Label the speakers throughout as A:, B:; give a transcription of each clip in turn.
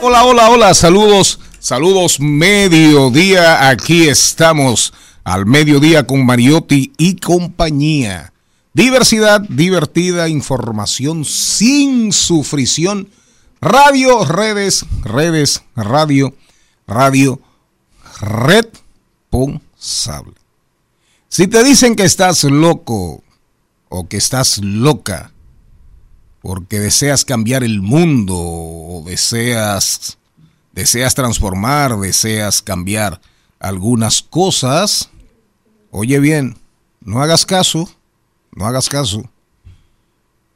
A: Hola, hola, hola, saludos, saludos, mediodía, aquí estamos al mediodía con Mariotti y compañía. Diversidad, divertida, información sin sufrición, radio, redes, redes, radio, radio, responsable. Si te dicen que estás loco o que estás loca, porque deseas cambiar el mundo o deseas deseas transformar, deseas cambiar algunas cosas, oye bien, no hagas caso, no hagas caso.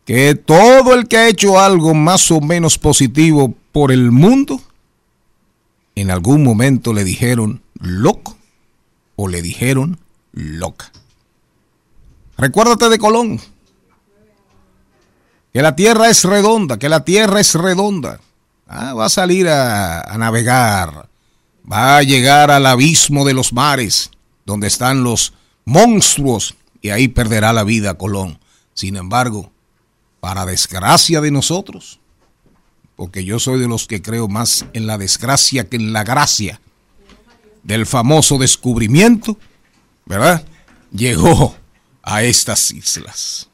A: Que todo el que ha hecho algo más o menos positivo por el mundo, en algún momento le dijeron loco o le dijeron loca. Recuérdate de Colón, que la tierra es redonda, que la tierra es redonda. Ah, va a salir a, a, navegar, va a llegar al abismo de los mares, donde están los monstruos, y ahí perderá la vida Colón. Sin embargo, para desgracia de nosotros, porque yo soy de los que creo más en la desgracia que en la gracia del famoso descubrimiento, ¿verdad? Llegó a estas islas.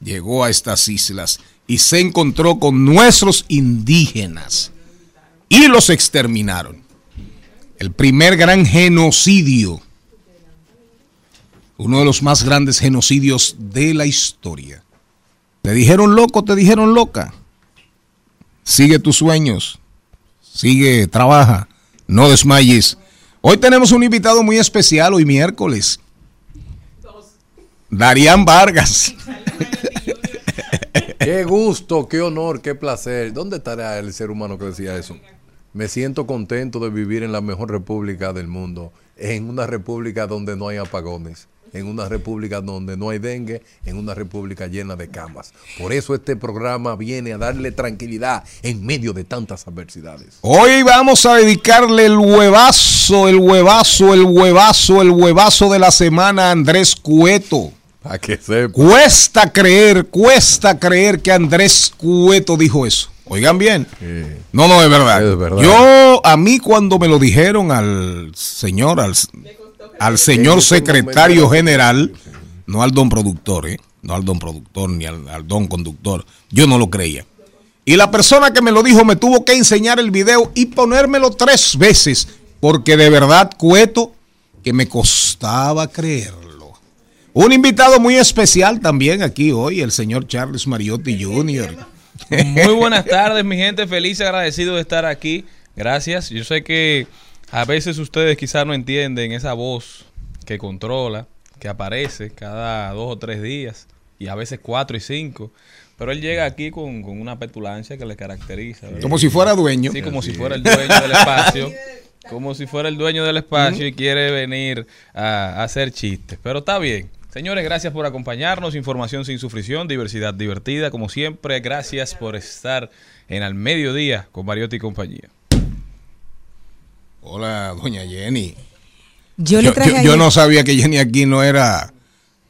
A: Llegó a estas islas y se encontró con nuestros indígenas y los exterminaron. El primer gran genocidio, uno de los más grandes genocidios de la historia. Te dijeron loco, te dijeron loca. Sigue tus sueños, sigue, trabaja, no desmayes. Hoy tenemos un invitado muy especial, hoy miércoles. Darían Vargas.
B: Qué gusto, qué honor, qué placer. ¿Dónde estará el ser humano que decía eso? Me siento contento de vivir en la mejor república del mundo, en una república donde no hay apagones, en una república donde no hay dengue, en una república llena de camas. Por eso este programa viene a darle tranquilidad en medio de tantas adversidades.
A: Hoy vamos a dedicarle el huevazo, el huevazo, el huevazo, el huevazo de la semana a Andrés Cueto.
B: A que sepa.
A: Cuesta creer, cuesta creer que Andrés Cueto dijo eso. Oigan bien.
B: Sí.
A: No, no, es verdad.
B: Es verdad.
A: Yo, a mí cuando me lo dijeron al señor, al, al señor secretario general, no al don productor, ¿eh? No al don productor ni al, al don conductor. Yo no lo creía. Y la persona que me lo dijo me tuvo que enseñar el video y ponérmelo tres veces, porque de verdad, Cueto, que me costaba creerlo. Un invitado muy especial también aquí hoy, el señor Charles Mariotti Jr.
C: Muy buenas tardes, mi gente. Feliz y agradecido de estar aquí. Gracias. Yo sé que a veces ustedes quizás no entienden esa voz que controla, que aparece cada dos o tres días, y a veces cuatro y cinco. Pero él llega aquí con, con una petulancia que le caracteriza. ¿verdad?
A: Como si fuera dueño.
C: Sí, como si fuera el dueño del espacio. Como si fuera el dueño del espacio y quiere venir a, a hacer chistes. Pero está bien. Señores, gracias por acompañarnos. Información sin sufrición, diversidad divertida. Como siempre, gracias por estar en Al Mediodía con Mariotti y compañía.
A: Hola, doña Jenny.
D: Yo,
A: Yo,
D: le traje
A: yo-
D: ayer-
A: yo no sabía que Jenny aquí no era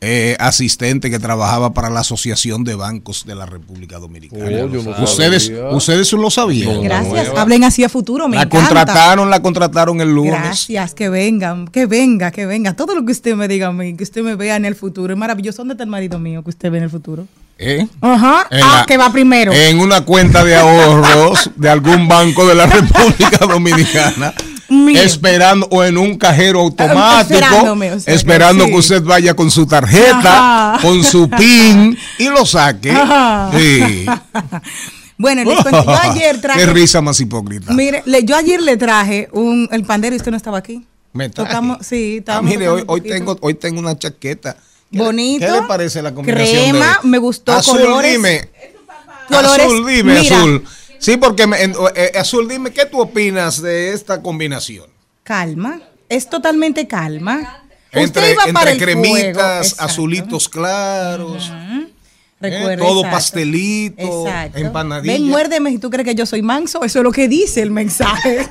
A: eh, asistente que trabajaba para la Asociación de Bancos de la República Dominicana.
B: Oh, no
A: ustedes, ustedes lo sabían.
B: No,
D: Gracias. Hablen así a futuro, me
A: la
D: encanta.
A: contrataron, la contrataron el lunes.
D: Gracias, que vengan, que venga, que venga. Todo lo que usted me diga a mí, que usted me vea en el futuro. Es maravilloso. ¿Dónde está el marido mío que usted ve en el futuro?
A: ¿Eh?
D: Ajá.
A: En
D: ah,
A: la-
D: que va primero.
A: En una cuenta de ahorros de algún banco de la República Dominicana. Esperando o en un cajero automático,
D: Esperándome, o sea
A: esperando que,
D: sí.
A: usted vaya con su tarjeta,
D: Ajá.
A: con su PIN y lo saque. Sí.
D: bueno, les cuento, yo ayer traje.
A: Qué risa más hipócrita.
D: Mire, le- yo ayer le traje un, el pandero y usted no estaba aquí.
A: Me traje.
D: Tocamos, sí,
A: Ah, mire, hoy, hoy tengo, hoy tengo una chaqueta. ¿Qué le-
D: Bonito.
A: ¿Qué le parece la combinación?
D: Crema,
A: de-
D: me gustó,
A: Azul,
D: colores.
A: dime.
D: Colores,
A: Azul, dime,
D: mira.
A: Azul. Sí, porque me- en- eh, Azul, dime, ¿qué tú opinas de esta combinación?
D: Calma. Es totalmente calma. Usted
A: Entre,
D: iba para
A: entre
D: el
A: cremitas, azulitos claros,
D: Recuerda,
A: Eh, todo
D: exacto.
A: pastelito,
D: Exacto.
A: empanadilla.
D: Ven, muérdeme si tú crees que yo soy manso. Eso es lo que dice el mensaje.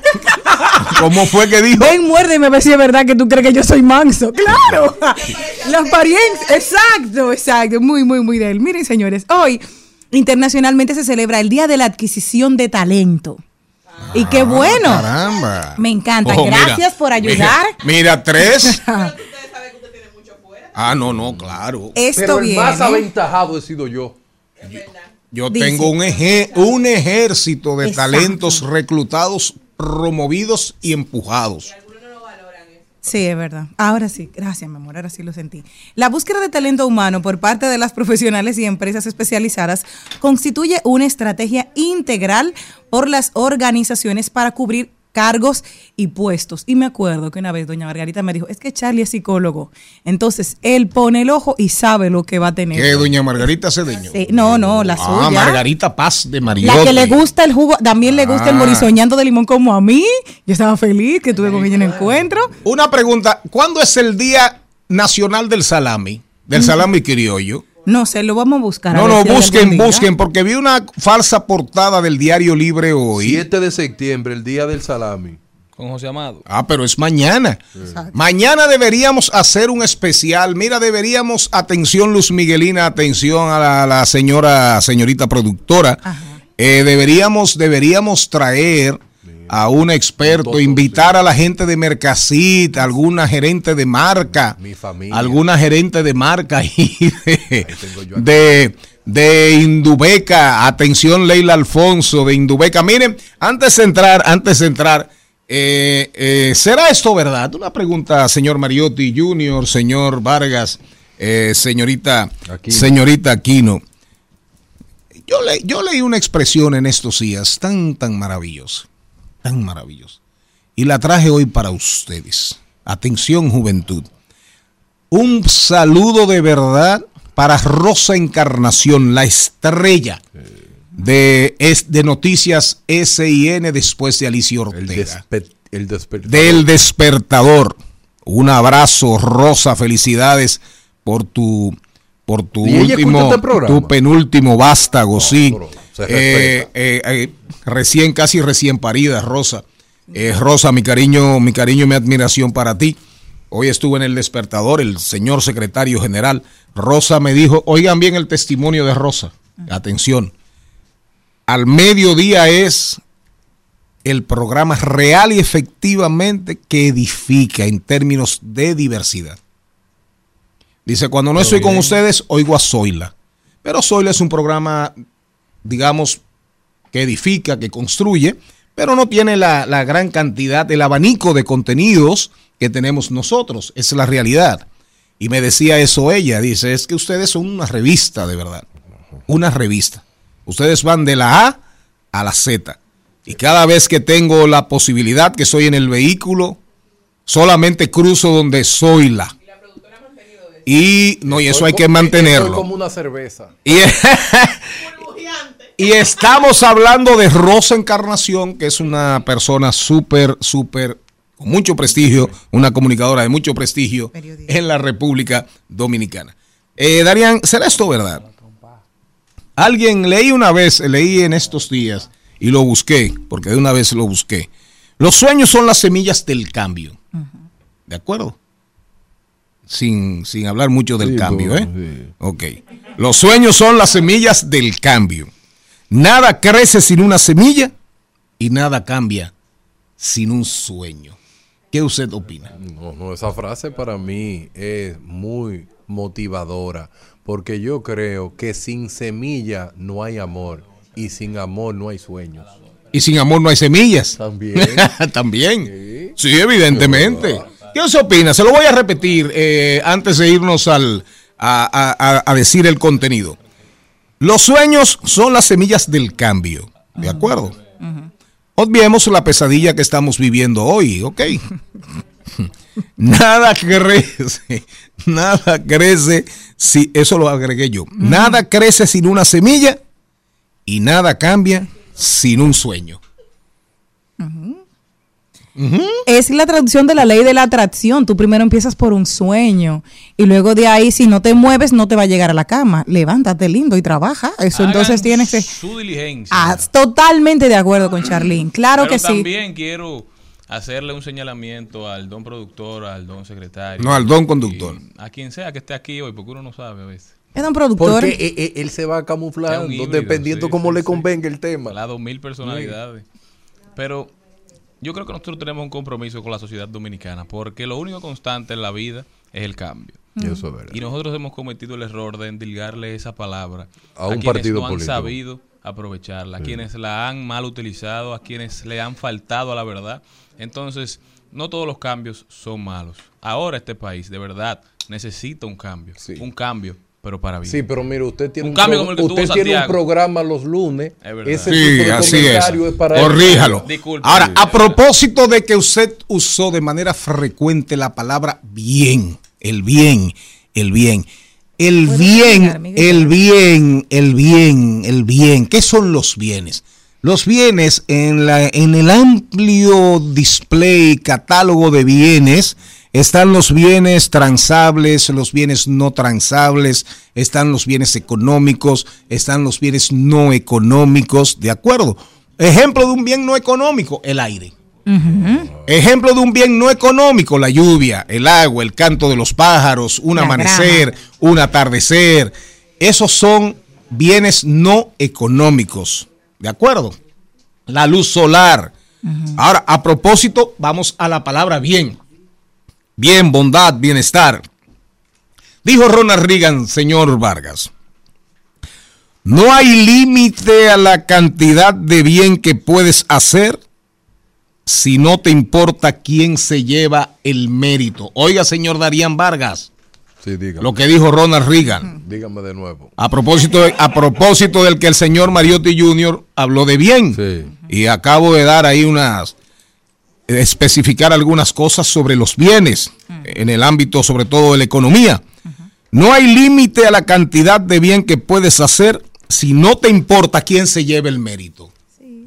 A: ¿Cómo fue que dijo?
D: Ven, muérdeme a ver si es verdad que tú crees que yo soy manso. Claro. La apariencia. Exacto, exacto. Muy, muy, muy de él. Miren, señores, hoy internacionalmente se celebra el Día de la Adquisición de Talento. Y qué bueno.
A: Ah, Caramba.
D: Me encanta.
A: Oh, mira,
D: Gracias por ayudar.
A: Mira, mira, tres. Ah, no, no, claro.
D: Esto
B: Pero el
D: viene.
B: más aventajado he sido yo.
A: Yo
D: Dice.
A: tengo un, eje- un ejército de
D: Exacto.
A: talentos reclutados, promovidos y empujados.
D: Sí, es verdad. Ahora sí, gracias, mi amor, ahora sí lo sentí. La búsqueda de talento humano por parte de las profesionales y empresas especializadas constituye una estrategia integral por las organizaciones para cubrir cargos y puestos. Y me acuerdo que una vez doña Margarita me dijo, es que Charlie es psicólogo. Entonces, él pone el ojo y sabe lo que va a tener.
A: ¿Qué, doña Margarita Cedeño?
D: Sí, no, no, la suya.
A: Ah, Margarita Paz de Mariotti.
D: La que le gusta el jugo, también le gusta el
A: Ah.
D: morisoñando de limón como a mí. Yo estaba feliz que tuve con ella en el encuentro.
A: Una pregunta, ¿cuándo es el Día Nacional del Salami? Del salami criollo.
D: No sé, lo vamos a buscar.
A: No, no,
D: si
A: busquen, busquen, porque vi una falsa portada del Diario Libre hoy.
B: 7 de septiembre, el día del salami.
C: Con José Amado.
A: Ah, pero es mañana. Mañana deberíamos hacer un especial. Mira, deberíamos, atención Luz Miguelina, atención a la, la señora, señorita productora. Eh, deberíamos, deberíamos traer a un experto, invitar a la gente de Mercasita, alguna gerente de marca,
B: Mi familia.
A: alguna gerente de marca y de, de, de Indubeca, atención Leila Alfonso de Indubeca. Miren, antes de entrar, antes de entrar, eh, eh, ¿será esto verdad? Una pregunta, señor Mariotti Junior, señor Vargas, eh, señorita,
B: Aquino.
A: señorita Aquino. Yo, le- yo leí una expresión en estos días tan, tan maravillosa, tan maravillosa. Y la traje hoy para ustedes. Atención, juventud. Un saludo de verdad para Rosa Encarnación, la estrella de, es, de Noticias SIN después de Alicia
B: El,
A: Ortega.
B: despe- el despertador.
A: Del despertador. Un abrazo, Rosa, felicidades por tu por tu
B: ¿Y ella
A: último,
B: este
A: tu penúltimo vástago, sí.
B: pero se
A: Eh, eh, eh, recién, casi recién parida, Rosa. Eh, Rosa, mi cariño, mi cariño y mi admiración para ti. Hoy estuve en el despertador, el señor secretario general. Rosa me dijo, oigan bien el testimonio de Rosa. Atención. Al mediodía es el programa real y efectivamente que edifica en términos de diversidad. Dice, cuando no estoy con ustedes, oigo a Zoila. Pero Zoila es un programa, digamos, que edifica, que construye, pero no tiene la, la gran cantidad, el abanico de contenidos que tenemos nosotros. Es la realidad. Y me decía eso ella, dice, es que ustedes son una revista de verdad. Una revista. Ustedes van de la A a la Z. Y cada vez que tengo la posibilidad que soy en el vehículo, solamente cruzo donde soy la. Y no, y eso hay que mantenerlo.
B: como una cerveza.
A: Y, y estamos hablando de Rosa Encarnación, que es una persona súper, súper, con mucho prestigio, una comunicadora de mucho prestigio en la República Dominicana. Eh, Darían, ¿será esto verdad? Alguien leí una vez, leí en estos días y lo busqué, porque de una vez lo busqué. Los sueños son las semillas del cambio. ¿De acuerdo? Sin, sin hablar mucho del
B: Sí,
A: cambio,
B: no,
A: ¿eh?
B: sí.
A: Ok. Los sueños son las semillas del cambio. Nada crece sin una semilla y nada cambia sin un sueño. ¿Qué usted opina?
B: No, no, esa frase para mí es muy motivadora, porque yo creo que sin semilla no hay amor y sin amor no hay sueños.
A: Y sin amor no hay semillas.
B: También.
A: También. Sí, evidentemente. ¿Qué usted opina? Se lo voy a repetir eh, antes de irnos al, a- a- a decir el contenido. Los sueños son las semillas del cambio. ¿De acuerdo? Obviemos la pesadilla que estamos viviendo hoy, ¿ok? Nada crece, nada crece, si, eso lo agregué yo, nada crece sin una semilla y nada cambia sin un sueño.
D: Es la traducción de la ley de la atracción. Tú primero empiezas por un sueño y luego de ahí, si no te mueves, no te va a llegar a la cama. Levántate lindo y trabaja. Eso entonces tienes que...
C: Su diligencia.
D: Ah, totalmente de acuerdo con Charlene. Claro
C: Pero
D: que sí.
C: también quiero hacerle un señalamiento al don productor, al don secretario.
A: No, al don conductor.
C: A quien sea que esté aquí hoy, porque uno no sabe a veces.
D: Es un productor.
B: Porque eh, eh, él se va camuflando
C: híbrido,
B: dependiendo
C: sí,
B: cómo
C: sí,
B: le
C: sí.
B: convenga el tema.
C: La dos mil personalidades. Pero yo creo que nosotros tenemos un compromiso con la sociedad dominicana, porque lo único constante en la vida es el cambio.
B: Y eso es verdad.
C: Y nosotros hemos cometido el error de endilgarle esa palabra
B: A un
C: quienes
B: partido
C: no han
B: político.
C: sabido aprovecharla, a quienes la han mal utilizado, a quienes le han faltado a la verdad. Entonces, no todos los cambios son malos. Ahora este país, de verdad, necesita un cambio.
B: Sí.
C: Un cambio, pero para bien.
B: Sí, pero mire, usted tiene
C: Un
B: un,
C: cambio
B: pro-
C: como el que tuvo
B: usted tiene un programa los lunes.
C: Es verdad.
B: Ese
A: Sí,
B: tipo de
A: así es.
B: comentario para
A: Corríjalo.
C: Disculpe.
A: Ahora, a
C: es
A: propósito de que usted usó de manera frecuente la palabra bien, el bien, el bien. El bien, el bien, el bien, el bien. ¿Qué son los bienes? Los bienes en, la, en el amplio display, catálogo de bienes, están los bienes transables, los bienes no transables, están los bienes económicos, están los bienes no económicos, ¿de acuerdo? Ejemplo de un bien no económico, el aire. Ejemplo de un bien no económico, la lluvia, el agua, el canto de los pájaros, un
D: La
A: amanecer,
D: grama.
A: un atardecer. Esos son bienes no económicos. ¿De acuerdo? La luz solar. Ahora, a propósito, vamos a la palabra bien. Bien, bondad, bienestar. Dijo Ronald Reagan, señor Vargas. No hay límite a la cantidad de bien que puedes hacer si no te importa quién se lleva el mérito. Oiga, señor Darían Vargas,
B: Sí,
A: lo que dijo Ronald Reagan.
B: Dígame de nuevo.
A: A propósito, de- a propósito del que el señor Mariotti Jr. habló de bien.
B: Sí.
A: Y acabo de dar ahí unas, especificar algunas cosas sobre los bienes, en el ámbito sobre todo de la economía. No hay límite a la cantidad de bien que puedes hacer si no te importa quién se lleve el mérito.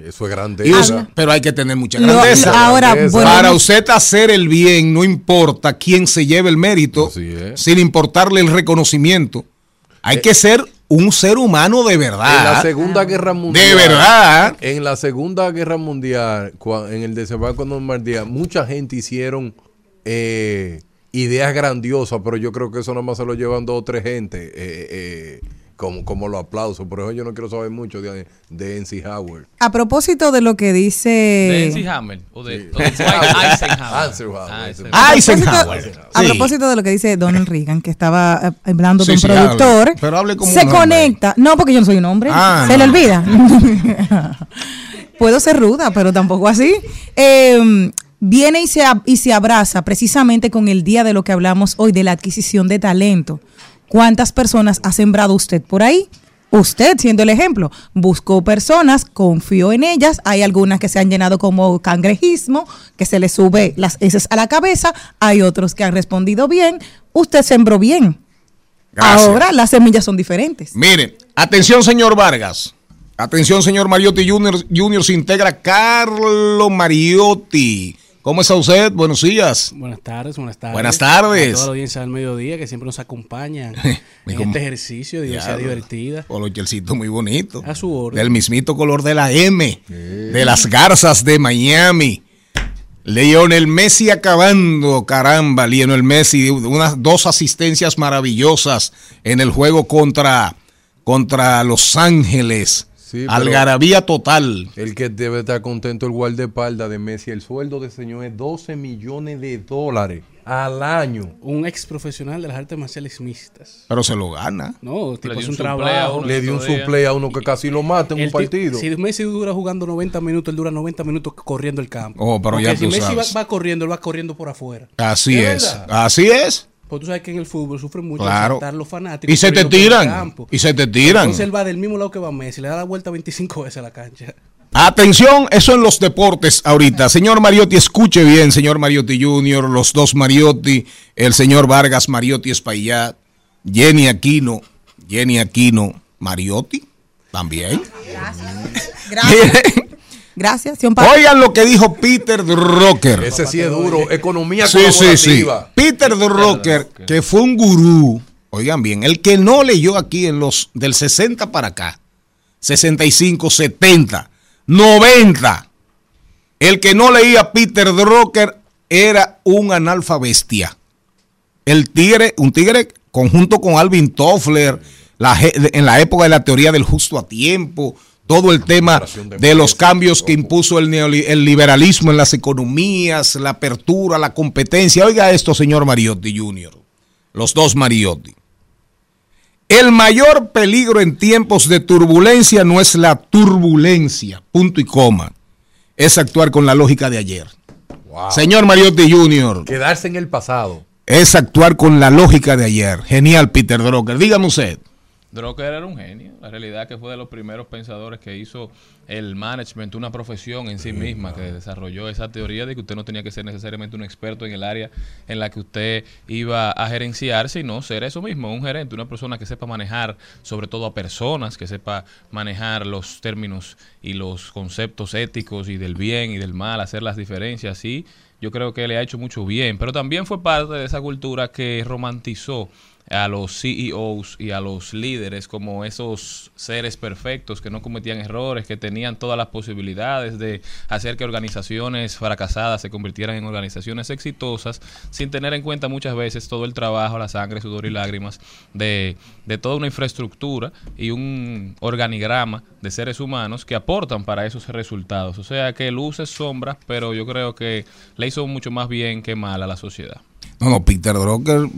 B: Eso es grande.
A: Y us- pero hay que tener mucha
D: Lo-
A: grandeza.
D: ahora,
B: Grandeza.
A: Para usted hacer el bien, no importa quién se lleve el mérito, sin importarle el reconocimiento. Hay que ser un ser humano de
B: En la
A: verdad.
B: Segunda Guerra Mundial.
A: De verdad.
B: En la Segunda Guerra Mundial, en el desembarco en Normandía, mucha gente hicieron eh, ideas grandiosas, pero yo creo que eso nomás se lo llevan dos o tres gente, eh, eh, como, como los aplausos. Por eso yo no quiero saber mucho de, de N.C. Howard.
D: A propósito de lo que
C: ¿De
D: dice...
C: Nancy Hammer o de, o de Dwight Eisenhower?
B: Eisenhower.
C: Ah,
D: A propósito, a
A: Sí.
D: propósito de lo que dice Donald Reagan, que estaba eh, hablando
A: Sí,
D: de un
A: sí,
D: productor,
A: hable. Pero hable como
D: se
A: un hombre.
D: conecta. No, porque yo no soy un hombre.
A: Ah,
D: se le
A: no.
D: olvida. Puedo ser ruda, pero tampoco así. Eh, viene y se, y se abraza precisamente con el día de lo que hablamos hoy, de la adquisición de talento. ¿Cuántas personas ha sembrado usted por ahí? Usted, siendo el ejemplo, buscó personas, confió en ellas. Hay algunas que se han llenado como cangrejismo, que se le sube las heces a la cabeza. Hay otros que han respondido bien. Usted sembró bien.
A: Gracias.
D: Ahora las semillas son diferentes.
A: Miren, atención señor Vargas. Atención señor Mariotti Junior, Junior se integra Carlo Mariotti. ¿Cómo está usted? Buenos días.
E: Buenas tardes, buenas tardes.
A: Buenas tardes.
E: A toda la audiencia del mediodía que siempre nos acompañan
A: Mi
E: en este ejercicio de diversidad
A: Diablo.
E: divertida.
A: Colochercito muy bonito.
E: A su orden.
A: Del mismito color de la M. De las garzas de Miami. Lionel Messi acabando, caramba, Lionel Messi, unas dos asistencias maravillosas en el juego contra, contra Los Ángeles.
B: Sí,
A: Algarabía total.
B: El que debe estar contento el guardaespaldas de Messi. El sueldo de ese señor es 12 millones de dólares al año.
E: Un ex profesional de las artes marciales mixtas.
A: Pero se lo gana.
E: No, tipo es
C: un
E: un
C: suplé a
E: trabajo.
C: uno.
B: Le dio un suple a uno que casi lo mata en un
E: ti-
B: partido.
E: Si Messi dura jugando 90 minutos, él dura 90 minutos corriendo el campo.
A: Oh, pero
E: Porque
A: ya
E: si
A: tú
E: Messi va,
A: sabes.
E: va corriendo, él va corriendo por afuera.
A: Así
B: ¿Es
A: es.
B: verdad?
A: Así es.
E: Porque tú sabes que en el fútbol sufren mucho
A: Claro.
E: los fanáticos.
A: Y se te tiran.
E: campo.
A: Y se te tiran.
E: Entonces él va del mismo lado que va Messi, le da la vuelta 25 veces a la cancha.
A: Atención, eso en los deportes ahorita. Señor Mariotti, escuche bien, señor Mariotti Jr., los dos Mariotti, el señor Vargas Mariotti Espaillat, Jenny Aquino, Jenny Aquino Mariotti, también.
D: Gracias. Gracias. Pablo.
A: Oigan lo que dijo Peter Drucker.
B: Ese sí es duro. Economía
A: Sí, sí, sí. Peter Drucker, que fue un gurú, oigan bien, el que no leyó aquí en los del 60 para acá, 65, 70, 90, el que no leía Peter Drucker era un analfabestia. El tigre, un tigre conjunto con Alvin Toffler, la en la época de la teoría del justo a tiempo, todo el tema de los cambios que impuso el, el liberalismo en las economías, la apertura, la competencia. Oiga esto, señor Mariotti Jr., los dos Mariotti. El mayor peligro en tiempos de turbulencia no es la turbulencia, punto y coma, es actuar con la lógica de ayer.
B: Wow.
A: Señor Mariotti Jr.,
B: Quedarse en el pasado.
A: es actuar con la lógica de ayer. Genial, Peter Drucker. Dígame usted.
C: Drucker era un genio. La realidad que fue de los primeros pensadores que hizo el management, una profesión en sí misma, que desarrolló esa teoría de que usted no tenía que ser necesariamente un experto en el área en la que usted iba a gerenciar, sino ser eso mismo, un gerente, una persona que sepa manejar sobre todo a personas, que sepa manejar los términos y los conceptos éticos y del bien y del mal, hacer las diferencias, y yo creo que le ha hecho mucho bien, pero también fue parte de esa cultura que romantizó a los CEOs y a los líderes como esos seres perfectos que no cometían errores, que tenían todas las posibilidades de hacer que organizaciones fracasadas se convirtieran en organizaciones exitosas, sin tener en cuenta muchas veces todo el trabajo, la sangre, sudor y lágrimas de, de toda una infraestructura y un organigrama de seres humanos que aportan para esos resultados. O sea que luces, sombras, pero yo creo que le hizo mucho más bien que mal a la sociedad.
A: No, no, Peter Drucker,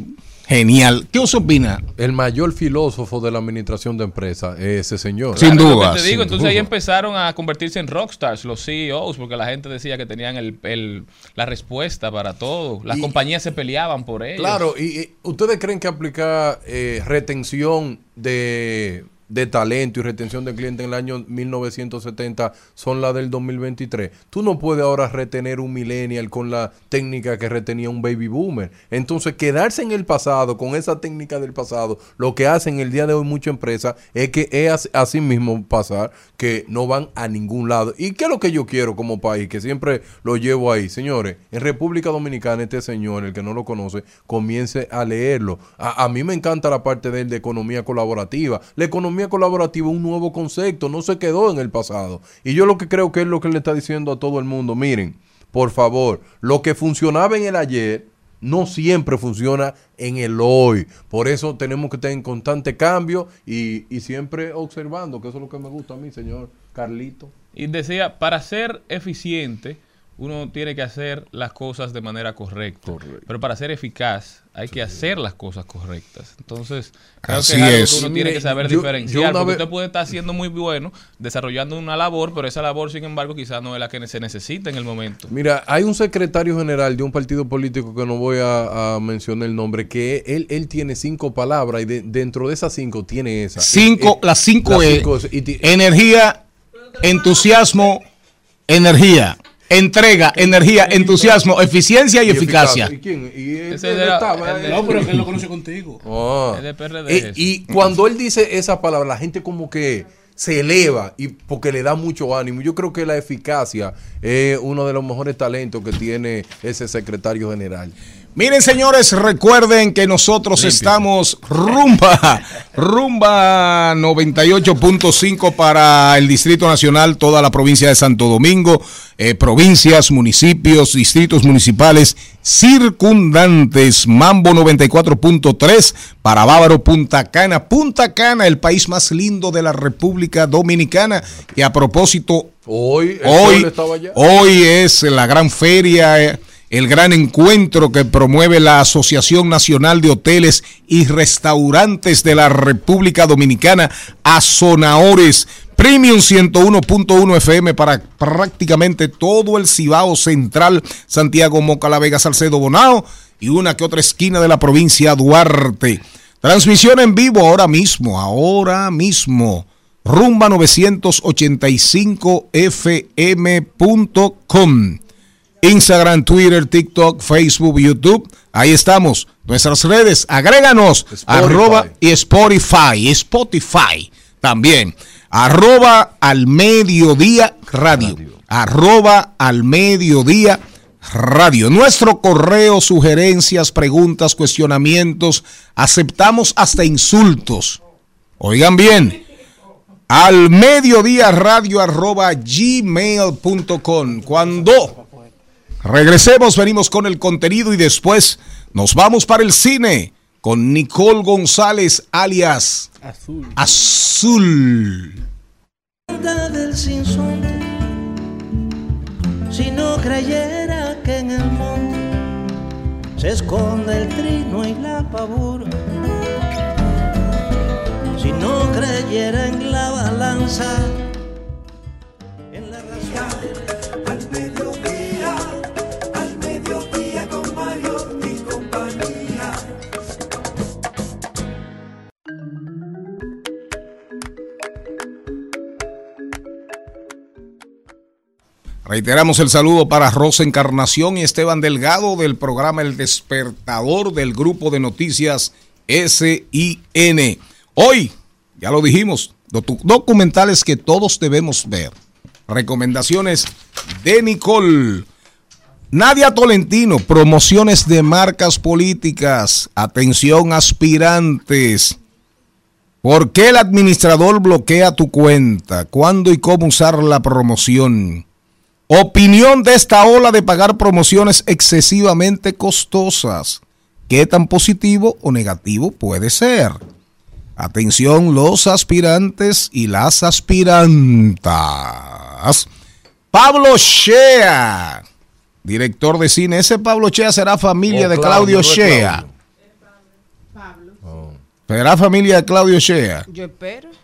A: genial. ¿Qué os opina?
B: El mayor filósofo de la administración de empresas es ese señor.
A: Sin
C: Claro,
A: duda,
C: que te digo,
A: sin
C: entonces ahí empezaron a convertirse en rockstars los CEOs porque la gente decía que tenían el, el- la respuesta para todo. Las
B: Y-
C: compañías se peleaban por ellos.
B: Claro, y, y ustedes creen que aplicar eh, retención de, de talento y retención de cliente en el año 1970 son las del 2023. Tú no puedes ahora retener un millennial con la técnica que retenía un baby boomer. Entonces, quedarse en el pasado con esa técnica del pasado, lo que hacen el día de hoy muchas empresas es que es as- así mismo pasar que no van a ningún lado. ¿Y qué es lo que yo quiero como país? Que siempre lo llevo ahí. Señores, en República Dominicana este señor, el que no lo conoce, comience a leerlo. A, a mí me encanta la parte de él de economía colaborativa. La economía colaborativa es un nuevo concepto, no se quedó en el pasado. Y yo lo que creo que es lo que le está diciendo a todo el mundo, miren, por favor, lo que funcionaba en el ayer no siempre funciona en el hoy. Por eso tenemos que estar en constante cambio y, y siempre observando, que eso es lo que me gusta a mí, señor Carlito.
C: Y decía, para ser eficiente, uno tiene que hacer las cosas de manera correcta. Pero para ser eficaz, hay que hacer las cosas correctas. Entonces, creo
A: Así
C: que es algo
A: es.
C: que uno
B: Mire,
C: tiene que saber
B: yo-
C: diferenciar. porque
B: vez-
C: usted puede estar siendo muy bueno, desarrollando una labor, pero esa labor, sin embargo, quizás no es la que se necesita en el momento.
B: Mira, hay un secretario general de un partido político que no voy a, a mencionar el nombre, que él, él tiene cinco palabras y de- dentro de esas cinco tiene esa.
A: Cinco,
B: Eh,
A: las cinco
B: las
A: es
B: cinco es-
A: energía, entusiasmo, energía. Entrega, energía, entusiasmo, eficiencia y, eficacia.
B: ¿Y quién? ¿Y él-
C: Ese
B: él
C: de la-
B: estaba, eh?
E: No, pero que él lo conoce contigo.
C: Es de PRD
B: Eh,
C: eso.
B: y cuando él dice esa palabra, la gente como que se eleva y porque le da mucho ánimo. Yo creo que la eficacia es uno de los mejores talentos que tiene ese secretario general.
A: Miren, señores, recuerden que nosotros estamos rumba, rumba 98.5 para el Distrito Nacional, toda la provincia de Santo Domingo, eh, provincias, municipios, distritos municipales circundantes, Mambo 94.3 para Bávaro, Punta Cana, Punta Cana, el país más lindo de la República Dominicana, que a propósito
B: Hoy,
A: Hoy, hoy es la gran feria, eh, el gran encuentro que promueve la Asociación Nacional de Hoteles y Restaurantes de la República Dominicana, Azonaores. Premium 101.1 FM para prácticamente todo el Cibao Central, Santiago, Moca, La Vega, Salcedo, Bonao y una que otra esquina de la provincia Duarte. Transmisión en vivo ahora mismo, ahora mismo. Rumba 985fm.com. Instagram, Twitter, TikTok, Facebook, YouTube. Ahí estamos. Nuestras redes, agréganos.
B: Spotify.
A: Arroba y Spotify. Spotify también. Arroba al mediodía radio. Arroba al mediodía radio. Nuestro correo, sugerencias, preguntas, cuestionamientos. Aceptamos hasta insultos. Oigan bien al mediodía radio arroba gmail.com. Cuando regresemos, venimos con el contenido y después nos vamos para el cine con Nicole González, alias
E: Azul.
A: Azul.
F: si no creyera que en el monte se esconde el trino y la pavura si no creyera en la balanza
A: Reiteramos el saludo para Rosa Encarnación y Esteban Delgado del programa El Despertador del grupo de noticias SIN. Hoy, ya lo dijimos, docu- documentales que todos debemos ver. Recomendaciones de Nicole. Nadia Tolentino, promociones de marcas políticas. Atención aspirantes. ¿Por qué el administrador bloquea tu cuenta? ¿Cuándo y cómo usar la promoción? Opinión de esta ola de pagar promociones excesivamente costosas. ¿Qué tan positivo o negativo puede ser? Atención los aspirantes y las aspirantas. Pablo Shea, director de cine. Ese Pablo Shea será familia
B: Oh,
A: de
B: Claudio,
A: Claudio
B: es
A: Shea.
B: Claudio.
A: Será familia de Claudio Shea.
G: Yo espero.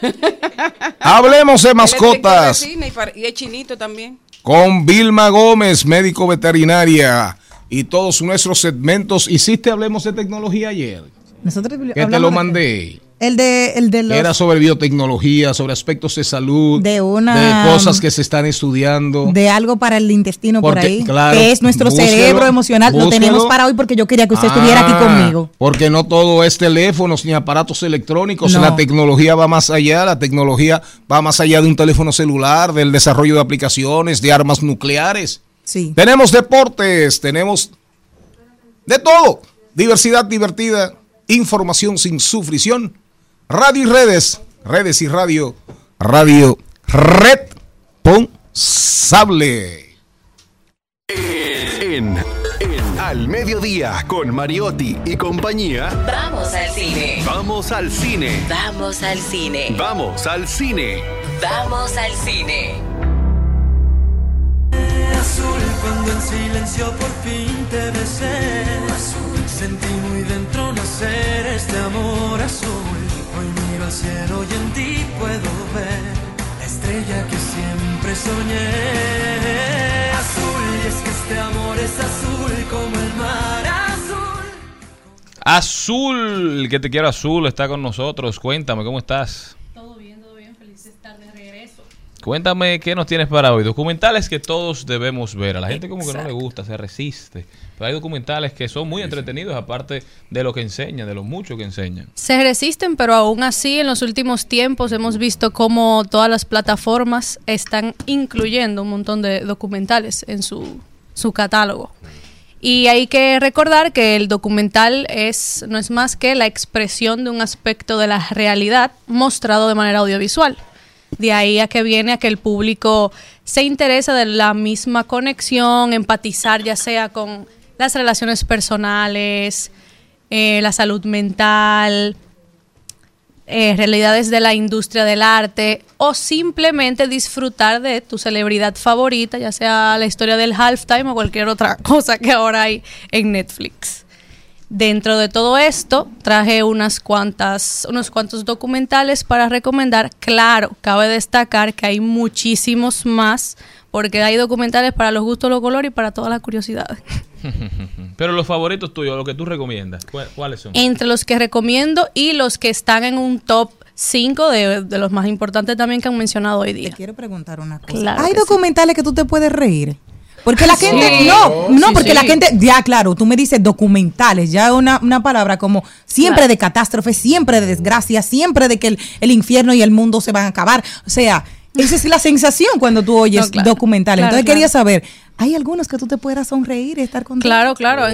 A: Hablemos de
G: de
A: mascotas.
G: y, es chinito también.
A: con Vilma Gómez, médico veterinaria, y todos nuestros segmentos. Hiciste Hablemos de Tecnología ayer,
D: Nosotros
A: que te lo
D: de-
A: mandé.
D: El de, el de los...
A: Era sobre biotecnología, sobre aspectos de salud,
D: De una-
A: de cosas que se están estudiando.
D: de algo para el intestino por
A: Porque,
D: ahí,
A: claro,
D: que es nuestro
A: búsquelo,
D: cerebro emocional. Lo tenemos para hoy porque yo quería que usted estuviera aquí
A: Ah,
D: conmigo.
A: Porque no todo es teléfonos ni aparatos electrónicos.
D: No.
A: La tecnología va más allá. La tecnología va más allá de un teléfono celular, del desarrollo de aplicaciones, de armas nucleares.
D: Sí.
A: Tenemos deportes, tenemos de todo. Diversidad divertida, información sin sufrición. Radio y redes, redes y radio, radio responsable.
H: En, en Al Mediodía con Mariotti y compañía.
I: Vamos al cine.
H: Vamos al cine.
I: Vamos al cine.
H: Vamos al cine.
I: Vamos al cine.
J: Azul cuando en silencio por fin te besé. Azul sentí muy dentro nacer este amor azul. Miro y en ti puedo ver la estrella que siempre soñé. Azul y es que este amor es azul como el mar azul.
C: Azul, que te quiero azul, está con nosotros. Cuéntame, ¿cómo estás?
K: Todo bien, todo bien, feliz de estar de regreso.
C: Cuéntame qué nos tienes para hoy. Documentales que todos debemos ver. A la gente como que no le gusta, se resiste. Pero hay documentales que son muy entretenidos, aparte de lo que enseñan, de lo mucho que enseñan.
K: Se resisten, pero aún así en los últimos tiempos hemos visto cómo todas las plataformas están incluyendo un montón de documentales en su, su catálogo. Y hay que recordar que el documental es no es más que la expresión de un aspecto de la realidad mostrado de manera audiovisual. De ahí a que viene a que el público se interesa de la misma conexión, empatizar ya sea con las relaciones personales, eh, la salud mental, eh, realidades de la industria del arte o simplemente disfrutar de tu celebridad favorita, ya sea la historia del halftime o cualquier otra cosa que ahora hay en Netflix. Dentro de todo esto, traje unas cuantas, unos cuantos documentales para recomendar. Claro, cabe destacar que hay muchísimos más, porque hay documentales para los gustos, los colores y para todas las curiosidades.
C: Pero los favoritos tuyos, lo que tú recomiendas, ¿cuál- ¿cuáles son?
K: Entre los que recomiendo y los que están en un top 5 de, de los más importantes también que han mencionado hoy día.
D: quiero preguntar una cosa.
K: Claro
D: Hay
K: que sí.
D: documentales que tú te puedes reír. Porque la
K: Sí.
D: gente, no, no,
K: Sí,
D: porque
K: sí.
D: la gente, ya claro, tú me dices documentales, ya una, una palabra como siempre
K: Claro.
D: de catástrofe, siempre de desgracia, siempre de que el, el infierno y el mundo se van a acabar. O sea, esa es la sensación cuando tú oyes
K: No, claro.
D: documentales.
K: Claro,
D: Entonces quería saber, ¿hay algunos que tú te puedas sonreír y estar contento?
K: Claro, claro.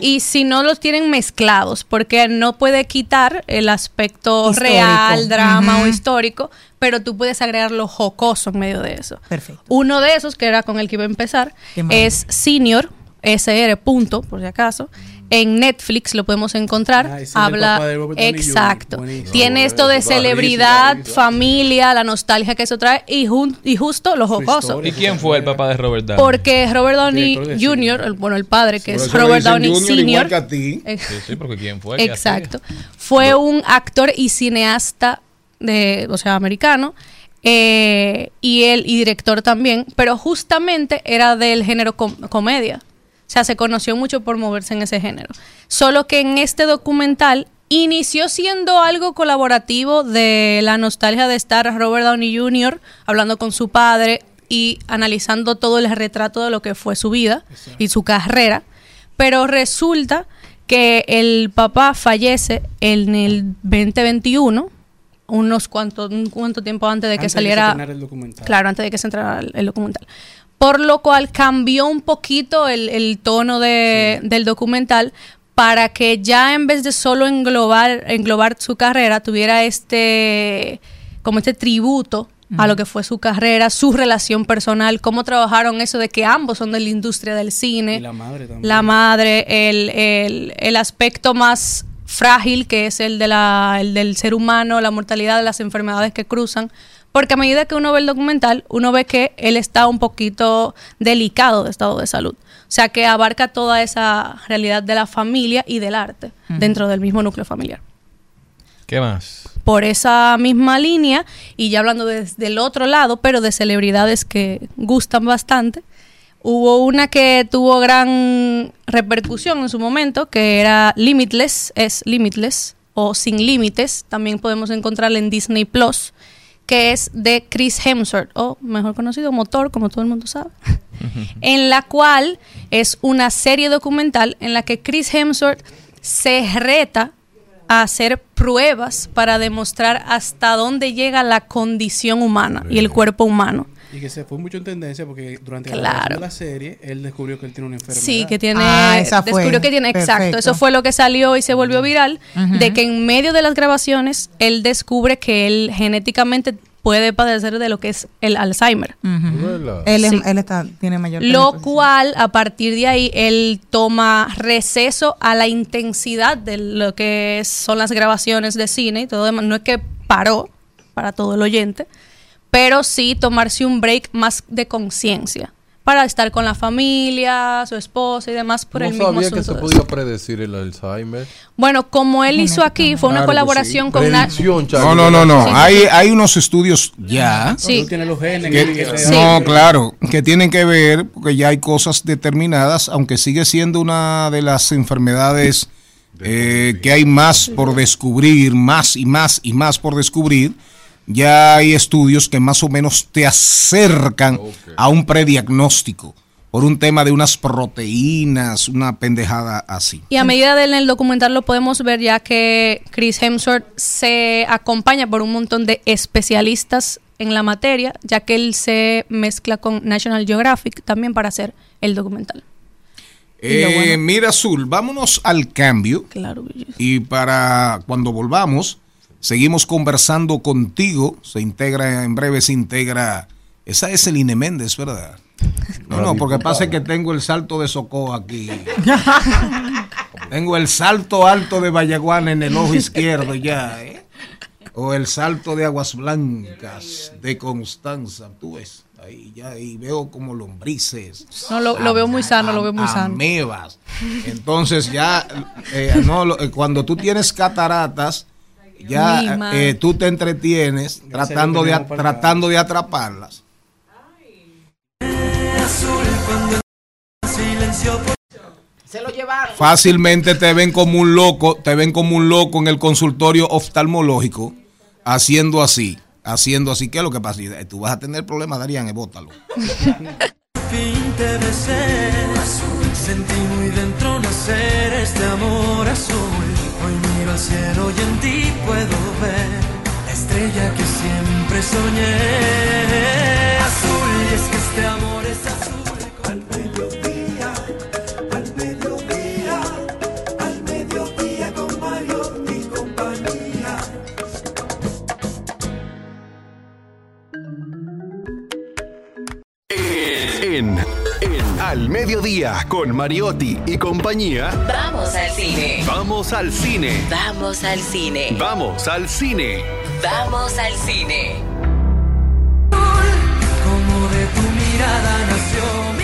K: y si no los tienen mezclados, porque no puede quitar el aspecto
D: Histórico.
K: real, drama o histórico, pero tú puedes agregar lo jocoso en medio de eso.
D: Perfecto.
K: Uno de esos, que era con el que iba a empezar, es Senior, SR, punto, por si acaso. En Netflix lo podemos encontrar.
E: Ah,
K: Habla.
E: papá de Robert Downey Jr.
K: Exacto.
E: Buenísimo.
K: Tiene esto de celebridad, familia, la nostalgia que eso trae y, jun- y justo lo jocoso.
C: ¿Y quién fue el papá de Robert Downey?
K: Porque Robert Downey Jr., el- bueno, el padre, que es Robert Downey Sr. Eh,
C: Sí, sí, porque quién fue. ¿Qué
K: Exacto. Fue un actor y cineasta de, o sea, americano. eh, y él y director también, pero justamente era del género com- comedia. O sea, se conoció mucho por moverse en ese género. Solo que en este documental inició siendo algo colaborativo de la nostalgia de estar Robert Downey Jr. hablando con su padre y analizando todo el retrato de lo que fue su vida y su carrera. Pero resulta que el papá fallece en el 2021, unos cuantos, un cuanto tiempo antes de que
E: Antes de que
K: saliera.
E: el documental.
K: Claro, antes de que se entrara el, el documental. Por lo cual cambió un poquito el, el tono de- del documental para que ya en vez de solo englobar, englobar su carrera, tuviera este como este tributo a lo que fue su carrera, su relación personal, cómo trabajaron eso de que ambos son de la industria del cine
E: Y la madre también.
K: la madre, el, el- el aspecto más frágil que es el, de la, el del ser humano, la mortalidad de las enfermedades que cruzan. Porque a medida que uno ve el documental, uno ve que él está un poquito delicado de estado de salud. O sea, que abarca toda esa realidad de la familia y del arte dentro del mismo núcleo familiar
C: ¿Qué más?
K: por esa misma línea y ya hablando desde el otro lado, pero de celebridades que gustan bastante. Hubo una que tuvo gran repercusión en su momento, que era Limitless, es Limitless o Sin Límites, también podemos encontrarla en Disney Plus, que es de Chris Hemsworth, o mejor conocido Motor, como todo el mundo sabe en la cual es una serie documental en la que Chris Hemsworth se reta a hacer pruebas para demostrar hasta dónde llega la condición humana y el cuerpo humano.
E: Y que se fue mucho en tendencia porque durante la
K: Claro.
E: grabación de la serie él descubrió que él tiene una enfermedad.
K: Sí, que tiene.
D: Ah, esa fue.
K: descubrió que tiene. Exacto. Eso fue lo que salió y se volvió viral. De que en medio de las grabaciones, él descubre que él genéticamente puede padecer de lo que es el Alzheimer.
D: Él, es-
K: Sí.
D: él está, tiene mayor
K: Lo cual, a partir de ahí, él toma receso a la intensidad de lo que son las grabaciones de cine y todo demás. No es que paró para todo el oyente, pero sí tomarse un break más de conciencia para estar con la familia, su esposa y demás por
B: no
K: el mismo
B: sabía que se podía predecir el Alzheimer.
K: Bueno, como él hizo aquí, fue una
A: Claro
K: colaboración
A: sí.
K: con una...
A: No, no, no, no.
K: Sí.
A: Hay, hay unos estudios ya. Que-
K: Sí.
A: No, claro, que tienen que ver, porque ya hay cosas determinadas, aunque sigue siendo una de las enfermedades eh, que hay más por descubrir, más y más y más por descubrir, ya hay estudios que más o menos te acercan a un prediagnóstico por un tema de unas proteínas, una pendejada así.
K: Y a medida de en el documental lo podemos ver ya que Chris Hemsworth se acompaña por un montón de especialistas en la materia, ya que él se mezcla con National Geographic también para hacer el documental.
A: Eh,
K: bueno-
A: Mira, Azul, vámonos al cambio.
K: Claro.
A: Y para cuando volvamos, seguimos conversando contigo. Se integra, en breve se integra. Esa es el Ine Méndez, ¿verdad? No, no, porque pasa que tengo el salto de Socó aquí. tengo el salto alto de Vallaguana en el ojo izquierdo ya, ¿eh? O el salto de Aguas Blancas de Constanza, tú ves. Ahí ya, y veo como lombrices.
K: No, lo, lo veo muy sano, lo veo muy sano.
A: amebas. Entonces ya, eh, no, lo- eh, cuando tú tienes cataratas, ya eh, tú te entretienes tratando de, a- tratando de atraparlas.
G: Se lo llevaron.
A: Fácilmente te ven como un loco, te ven como un loco en el consultorio oftalmológico, haciendo así, haciendo así. ¿Qué es lo que pasa? Eh, Tú vas a tener problemas, Darían, eh, bótalo.
J: Sentí muy dentro nacer este amor azul al cielo y en ti puedo ver La estrella que siempre soñé. Azul y es que este amor es azul Con
H: Mariotti y compañía.
I: Vamos al cine.
H: Vamos al cine.
I: Vamos al cine.
H: Vamos al cine.
I: Vamos al cine.
J: Como de tu mirada nació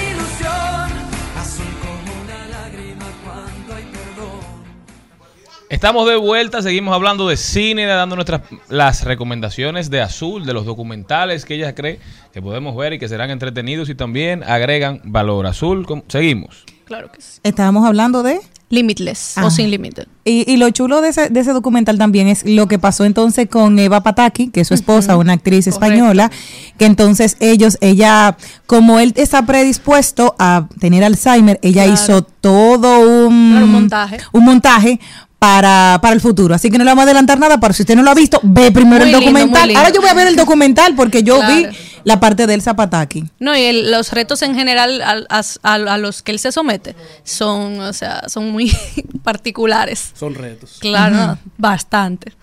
C: Estamos de vuelta, seguimos hablando de cine, dando nuestras las recomendaciones de Azul, de los documentales que ella cree que podemos ver y que serán entretenidos y también agregan valor. Azul, ¿cómo? seguimos.
K: Claro que sí.
D: Estábamos hablando de...
K: Limitless o sin límite.
D: Y, y lo chulo de ese, de ese documental también es lo que pasó entonces con Eva Pataki, que es su esposa, una actriz española, que entonces ellos, ella, como él está predispuesto a tener Alzheimer, ella
K: Claro.
D: hizo todo un,
K: Claro, un montaje.
D: un montaje para, para el futuro. Así que no le vamos a adelantar nada, pero si usted no lo ha visto, ve primero
K: Muy
D: el documental.
K: lindo.
D: Ahora yo voy a ver el documental porque yo
K: Claro.
D: vi la parte de Elsa Pataki.
K: No, y el- los retos en general al- as- a, a los que él se somete son, o sea, son muy particulares.
E: Son retos.
K: Claro, bastante.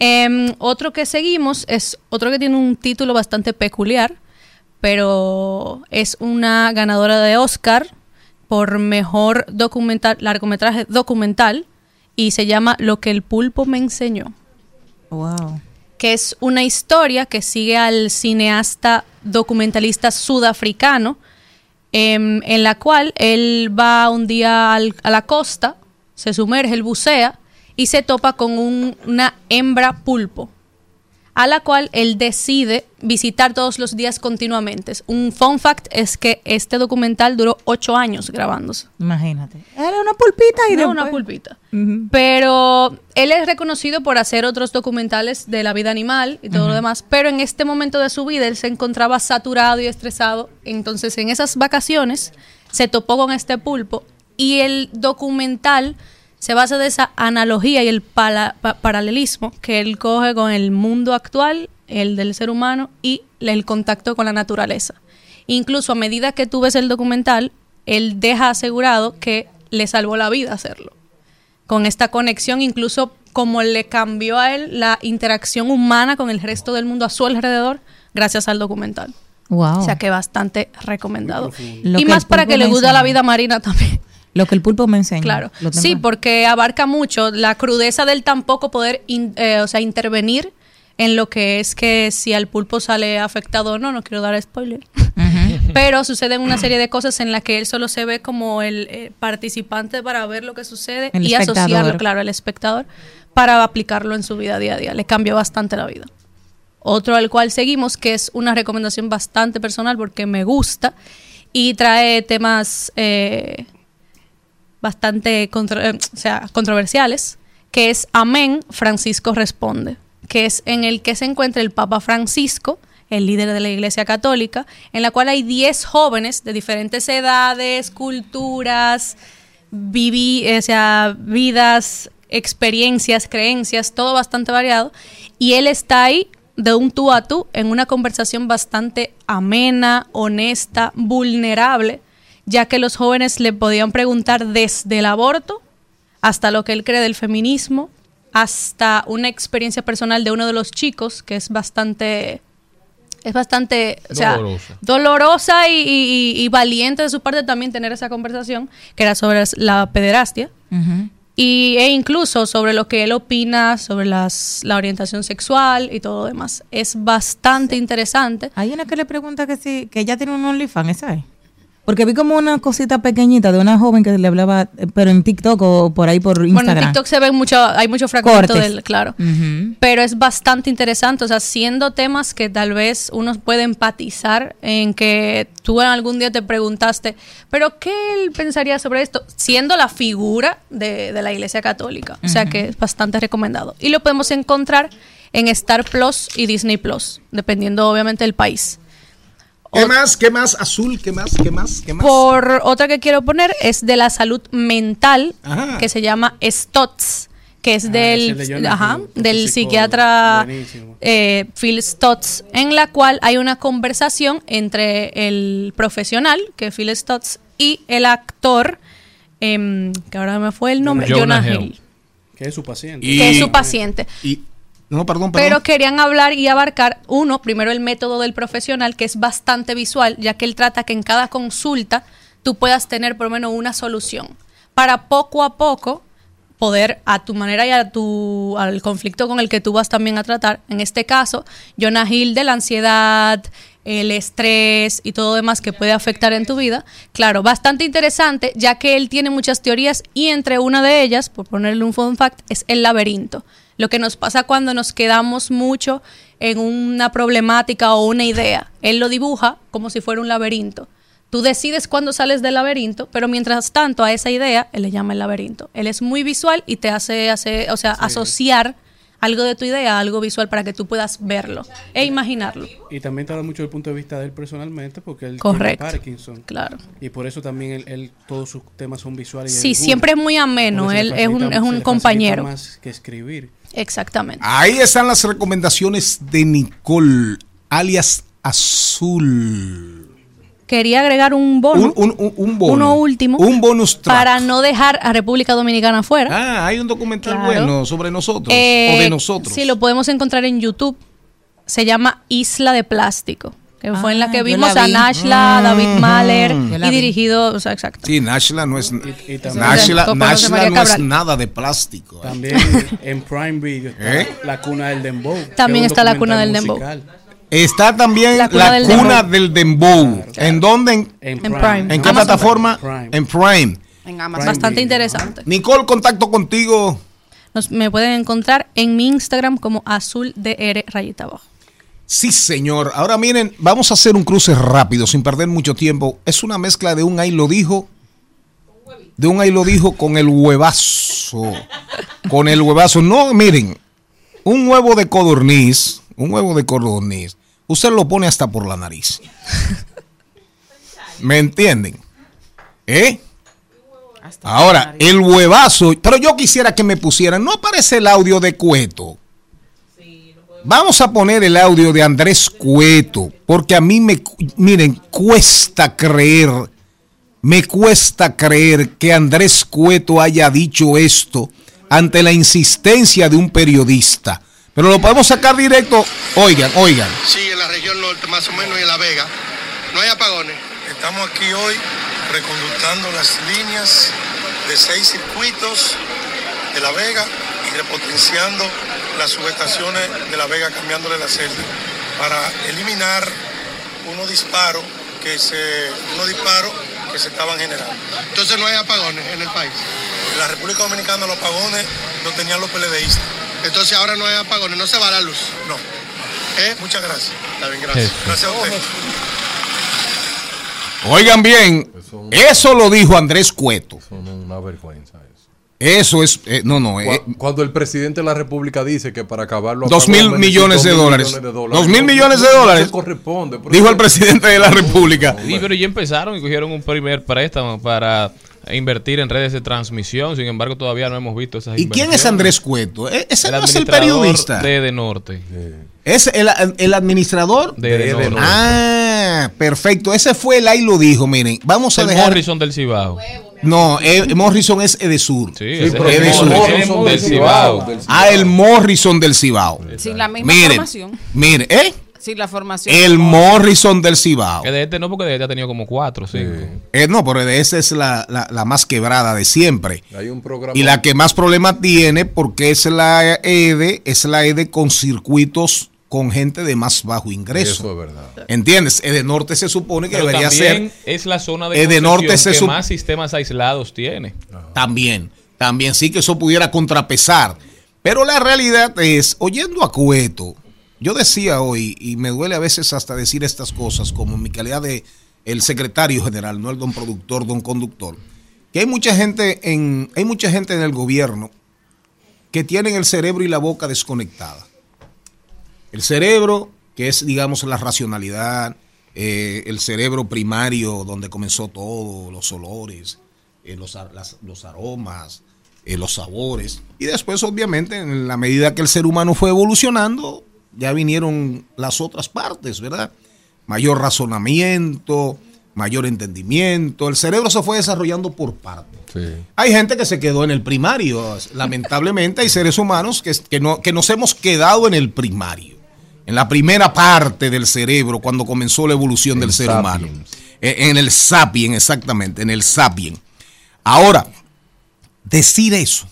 K: Em, otro que seguimos es otro que tiene un título bastante peculiar, pero es una ganadora de Oscar por mejor documental, largometraje documental y se llama Lo que el pulpo me enseñó
D: Wow.
K: que es una historia que sigue al cineasta documentalista sudafricano, em, en la cual él va un día al- a la costa, se sumerge, él bucea y se topa con un- una hembra pulpo, a la cual él decide visitar todos los días continuamente. Un fun fact es que este documental duró ocho años grabándose.
D: Imagínate. Era una pulpita y
K: No,
D: después-
K: una pulpita. Pero él es reconocido por hacer otros documentales de la vida animal y todo lo demás. Pero en este momento de su vida él se encontraba saturado y estresado. Entonces en esas vacaciones se topó con este pulpo y el documental se basa de esa analogía y el pala- pa- paralelismo que él coge con el mundo actual, el del ser humano y el contacto con la naturaleza. Incluso a medida que tú ves el documental, él deja asegurado que le salvó la vida hacerlo con esta conexión, incluso como le cambió a él la interacción humana con el resto del mundo a su alrededor, gracias al documental.
D: Wow.
K: O sea que bastante recomendado. Y más para que le
D: me
K: guste la vida marina también.
D: Lo que el pulpo me enseña.
K: Claro. Sí, porque abarca mucho la crudeza del tampoco poder in- eh, o sea, intervenir en lo que es que si al pulpo sale afectado o no, no quiero dar spoiler. Pero suceden una serie de cosas en las que él solo se ve como el eh, participante para ver lo que sucede
D: El
K: y
D: espectador.
K: asociarlo, claro, al espectador para aplicarlo en su vida día a día. Le cambió bastante la vida. Otro al cual seguimos, que es una recomendación bastante personal porque me gusta y trae temas eh, bastante eh, o sea, controversiales, que es Amén, Francisco responde, que es en el que se encuentra el Papa Francisco, el líder de la Iglesia Católica, en la cual hay 10 jóvenes de diferentes edades, culturas, viví, o sea, vidas, experiencias, creencias, todo bastante variado. Y él está ahí de un tú a tú en una conversación bastante amena, honesta, vulnerable, ya que los jóvenes le podían preguntar desde el aborto hasta lo que él cree del feminismo, hasta una experiencia personal de uno de los chicos que es bastante es bastante o sea,
C: Dolorosa.
K: dolorosa y, y- y valiente de su parte también tener esa conversación que era sobre la pederastia y, e incluso sobre lo que él opina sobre las, la orientación sexual y todo lo demás. Es bastante interesante.
D: Hay una que le pregunta que si que ella tiene un OnlyFans, ¿esa es? Porque vi como una cosita pequeñita de una joven que le hablaba, pero en TikTok o por ahí por
K: Bueno, en
D: Instagram.
K: TikTok se ven mucho, hay mucho fragmento
D: Cortes.
K: del, claro. Pero es bastante interesante, o sea, siendo temas que tal vez uno puede empatizar en que tú algún día te preguntaste, pero ¿qué él pensaría sobre esto? Siendo la figura de, de la Iglesia Católica. O sea que es bastante recomendado. Y lo podemos encontrar en Star Plus y Disney Plus, dependiendo obviamente del país.
A: ¿Qué más? ¿Qué más? Azul, ¿qué más? ¿Qué más? ¿Qué más?
K: Por otra que quiero poner es de la salud mental,
A: Ajá.
K: que se llama STOTS, que es
E: Ah,
K: del,
E: de
K: ajá,
E: Hill,
K: del psiquiatra eh, Phil Stotts, en la cual hay una conversación entre el profesional, que es Phil Stotts, y el actor, em, que ahora me fue el nombre,
C: Jonah
K: Jonah,
C: Hill.
K: Hill,
E: Que es su paciente.
A: Y-
K: que es su paciente.
A: y- no, perdón, perdón.
K: Pero querían hablar y abarcar, uno, primero el método del profesional, que es bastante visual, ya que él trata que en cada consulta tú puedas tener por lo menos una solución, para poco a poco poder a tu manera y a tu al conflicto con el que tú vas también a tratar. En este caso, Jonah Hill de la ansiedad, el estrés y todo demás que puede afectar en tu vida. Claro, bastante interesante, ya que él tiene muchas teorías y entre una de ellas, por ponerle un fun fact, es el laberinto. Lo que nos pasa cuando nos quedamos mucho en una problemática o una idea. Él lo dibuja como si fuera un laberinto. Tú decides cuándo sales del laberinto, pero mientras tanto a esa idea él le llama el laberinto. Él es muy visual y te hace, hace o sea, asociar algo de tu idea algo visual para que tú puedas verlo e imaginarlo.
E: Y también te habla mucho del punto de vista de él personalmente, porque él
K: Correcto.
E: tiene Parkinson.
K: Claro.
E: Y por eso también él, él- todos sus temas son visuales. y
K: Sí, siempre es muy ameno, él es un- es un compañero.
E: más que escribir.
K: Exactamente.
A: Ahí están las recomendaciones de Nicole, alias Azul.
K: Quería agregar un bono.
A: Un, un- un- bono.
K: Uno último.
A: Un bonus track.
K: Para no dejar a República Dominicana fuera.
A: Ah, hay un documental
K: Claro.
A: bueno sobre nosotros
K: Eh,
A: o de nosotros.
K: Sí, lo podemos encontrar en YouTube. Se llama Isla de Plástico. Que fue en la
D: Ah,
K: que vimos
D: la
K: a. Nashla, David
A: Mm.
K: Mahler
A: Yo
D: la
K: y dirigido, o sea, exacto.
A: Sí, Nashla no es,
E: Y también-
A: Nashla,
K: Con José
A: Nashla
K: María
A: no es nada de plástico. eh.
E: También en Prime Video está
A: ¿Eh?
E: La Cuna del Dembow.
K: También está La Cuna del Dembow.
A: Está también
K: La
A: la
K: cuna
A: cuna,
K: del
A: del
K: dembow.
A: ¿En dónde? En,
E: Prime.
K: Prime.
A: ¿en qué
K: Amazon
A: plataforma?
E: Prime.
A: En Prime.
G: En Amazon.
K: Bastante interesante.
A: Nicole, contacto contigo.
K: Nos, me pueden encontrar en mi Instagram como azul DR rayita abajo.
A: Sí, señor. Ahora miren, vamos a hacer un cruce rápido, sin perder mucho tiempo. Es una mezcla de un ahí lo dijo, de un ahí lo dijo con el huevazo. Con el huevazo. No, miren, un huevo de codorniz, un huevo de codorniz, usted lo pone hasta por la nariz. ¿Me entienden? ¿Eh? Ahora, el huevazo, pero yo quisiera que me pusieran, no aparece el audio de Cueto. Vamos a poner el audio de Andrés Cueto, porque a mí me, miren, cuesta creer, me cuesta creer que Andrés Cueto haya dicho esto ante la insistencia de un periodista. Pero lo podemos sacar directo. Oigan, oigan.
L: Sí, en la región norte, más o menos, y en La Vega. No hay apagones.
M: Estamos aquí hoy reconductando las líneas de seis circuitos de La Vega y repotenciando las subestaciones de La Vega, cambiándole la celda para eliminar unos disparos que se, unos disparos que se estaban generando.
L: Entonces no hay apagones en el país.
M: En la República Dominicana los apagones lo tenían los PLDistas.
L: Entonces ahora no hay apagones, no se va la luz.
M: No.
L: ¿Eh?
M: Muchas gracias.
L: Está bien, gracias.
M: Gracias a usted.
A: Oigan bien, eso lo dijo Andrés Cueto.
B: Son una vergüenza eso.
A: Eso es, eh, no, no. eh,
B: Cu- Cuando el presidente de la República dice que para acabarlo
A: Dos mil millones de
B: necesita
A: dólares.
B: millones de
A: Dos mil
B: No,
A: millones de
B: no, no
A: dólares.
B: se corresponde.
A: Dijo
B: eso-
A: el presidente de la República.
C: Sí, pero ya empezaron y cogieron un primer préstamo para invertir en redes de transmisión. Sin embargo, todavía no hemos visto esas
A: ¿Y quién es. Andrés Cueto? E- Ese
C: El
A: no es el periodista.
C: de De Norte.
A: Es el, el administrador
C: De De Norte.
A: Ah, perfecto. Ese fue el ahí lo dijo. Miren, vamos a
C: El
A: dejar.
C: Morrison del Cibao.
A: No, eh, Morrison es Edesur.
C: Sí, ese
A: pero Edesur.
C: Morrison del Cibao.
A: Ah, el Morrison del Cibao.
G: Sin la misma
A: Miren, mire, ¿eh?
G: Sin la formación.
A: El Morrison del Cibao.
C: Que de este no, porque de este ha tenido como cuatro o cinco.
A: Eh, no, pero de esa es la, la- la más quebrada de siempre.
B: Hay un programa.
A: Y la que más problemas tiene porque es la EDE, es la EDE con circuitos con gente de más bajo ingreso.
B: Eso es verdad.
A: ¿Entiendes? EDE Norte se supone que
C: Pero
A: debería
C: también
A: ser
C: es la zona de,
A: Eh, de norte se
C: que más sistemas aislados tiene.
A: también. También sí que eso pudiera contrapesar. Pero la realidad es, oyendo a Cueto, yo decía hoy, y me duele a veces hasta decir estas cosas, como en mi calidad de el secretario general, no el don productor, don conductor, que hay mucha gente en, hay mucha gente en el gobierno que tienen el cerebro y la boca desconectada. El cerebro, que es, digamos, la racionalidad, eh, el cerebro primario donde comenzó todo, los olores, eh, los, los aromas, eh, los sabores. Y después, obviamente, en la medida que el ser humano fue evolucionando, ya vinieron las otras partes, ¿verdad? Mayor razonamiento, mayor entendimiento. El cerebro se fue desarrollando por partes. Hay gente que se quedó en el primario. Lamentablemente hay seres humanos que, que no, que nos hemos quedado en el primario. En la primera parte del cerebro, cuando comenzó la evolución del ser humano. Eh, En el sapien, exactamente, en el sapien. Ahora, decir eso,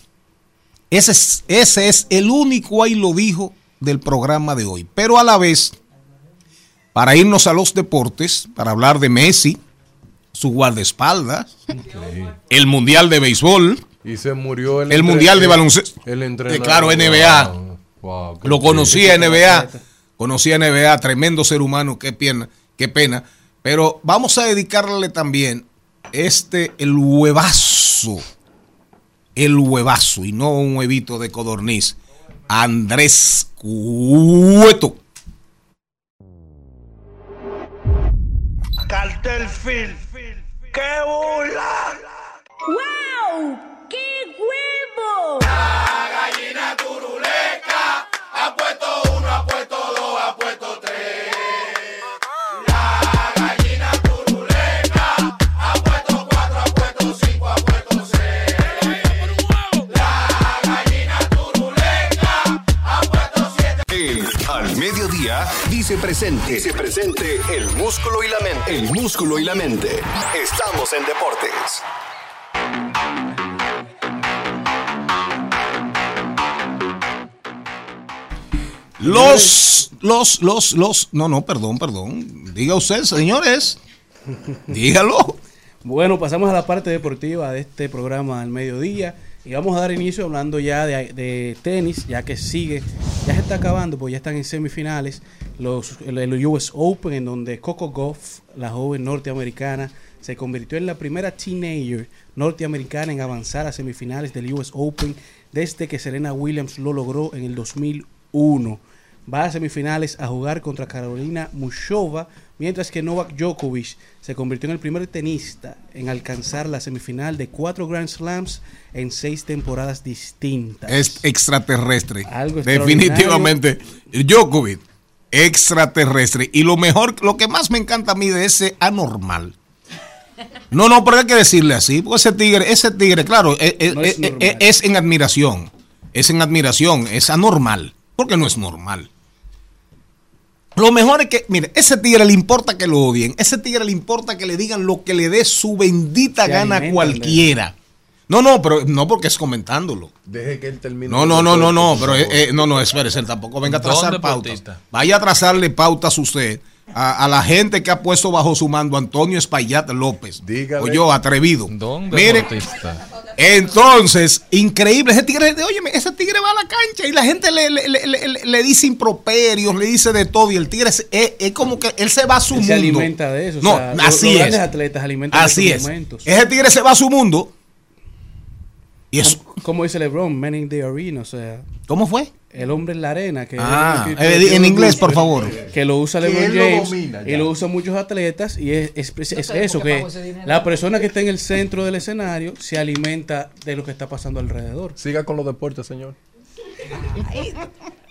A: ese es, ese es el único ahí lo dijo del programa de hoy. Pero a la vez, para irnos a los deportes, para hablar de Messi, su guardaespaldas, el Mundial de Béisbol,
B: Y se murió el,
A: Mundial de baloncesto.
B: El
A: Eh,
B: entrenador.
A: claro, NBA.
B: Wow,
A: Lo conocí
B: triste.
A: en NBA. Conocí en NBA, tremendo ser humano, qué pena, qué pena. Pero vamos a dedicarle también este, el huevazo, el huevazo, y no un huevito de codorniz, Andrés Cueto.
J: Cartel Film. ¡Qué bola!
N: ¡Wow! ¡Qué huevo!
H: Dice presente. Dice presente el músculo y la mente. El músculo y la mente. Estamos en deportes.
A: Los, los, los, los, no, no, perdón, perdón. Diga usted, señores. Dígalo.
E: Bueno, pasamos a la parte deportiva de este programa al mediodía y vamos a dar inicio hablando ya de, tenis, ya que sigue, ya se está acabando, pues ya están en semifinales los, el US Open, en donde Coco Goff, la joven norteamericana, se convirtió en la primera teenager norteamericana en avanzar a semifinales del US Open desde que Serena Williams lo logró en el 2001. Va a semifinales a jugar contra Carolina Mushova, mientras que Novak Djokovic se convirtió en el primer tenista en alcanzar la semifinal de cuatro Grand Slams en seis temporadas distintas.
A: Es extraterrestre.
E: Algo
A: Definitivamente. Djokovic, extraterrestre. Y lo mejor, lo que más me encanta a mí de ese anormal. No, no, pero hay que decirle así, porque ese tigre, ese tigre, claro, eh, eh,
E: No es
A: eh, es en admiración. Es en admiración, es anormal. Porque no es normal. Lo mejor es que, mire, ese tigre le importa que lo odien, ese tigre le importa que le digan lo que le dé su bendita
B: Se
A: gana a cualquiera. No, no, pero no porque es comentándolo.
B: Deje que él termine.
A: No, no, no, no, no, pero eh, eh, no, no, espérese, él tampoco venga a trazar
C: ¿Dónde
A: pautas. Vaya a trazarle pautas usted a, a la gente que ha puesto bajo su mando Antonio Espaillat López.
B: Dígale.
A: O yo, atrevido.
C: ¿Dónde
A: Mire, entonces, increíble, ese tigre, oye, ese tigre va a la cancha y la gente le, le- le- le- le dice improperios, le dice de todo y el tigre es, es- es como que él se va a su
E: Él
A: mundo.
E: se alimenta de eso. o
A: No,
E: sea, lo-
A: así
E: los
A: es.
E: grandes atletas alimentan
A: Así
E: de
A: es.
E: esos momentos.
A: Ese tigre se va a su mundo Y eso-
E: Como, como dice LeBron, man in the arena, o sea.
A: ¿Cómo fue?
E: El hombre en la arena. Que
A: Ah,
E: es-
A: eh, en inglés, por favor.
E: Que lo usa LeBron
A: lo
E: James
A: domina
E: y lo usan muchos atletas y es, es- es- es
G: sé
E: eso, que la persona que está en el centro del escenario se alimenta de lo que está pasando alrededor.
B: Siga con los deportes, señor.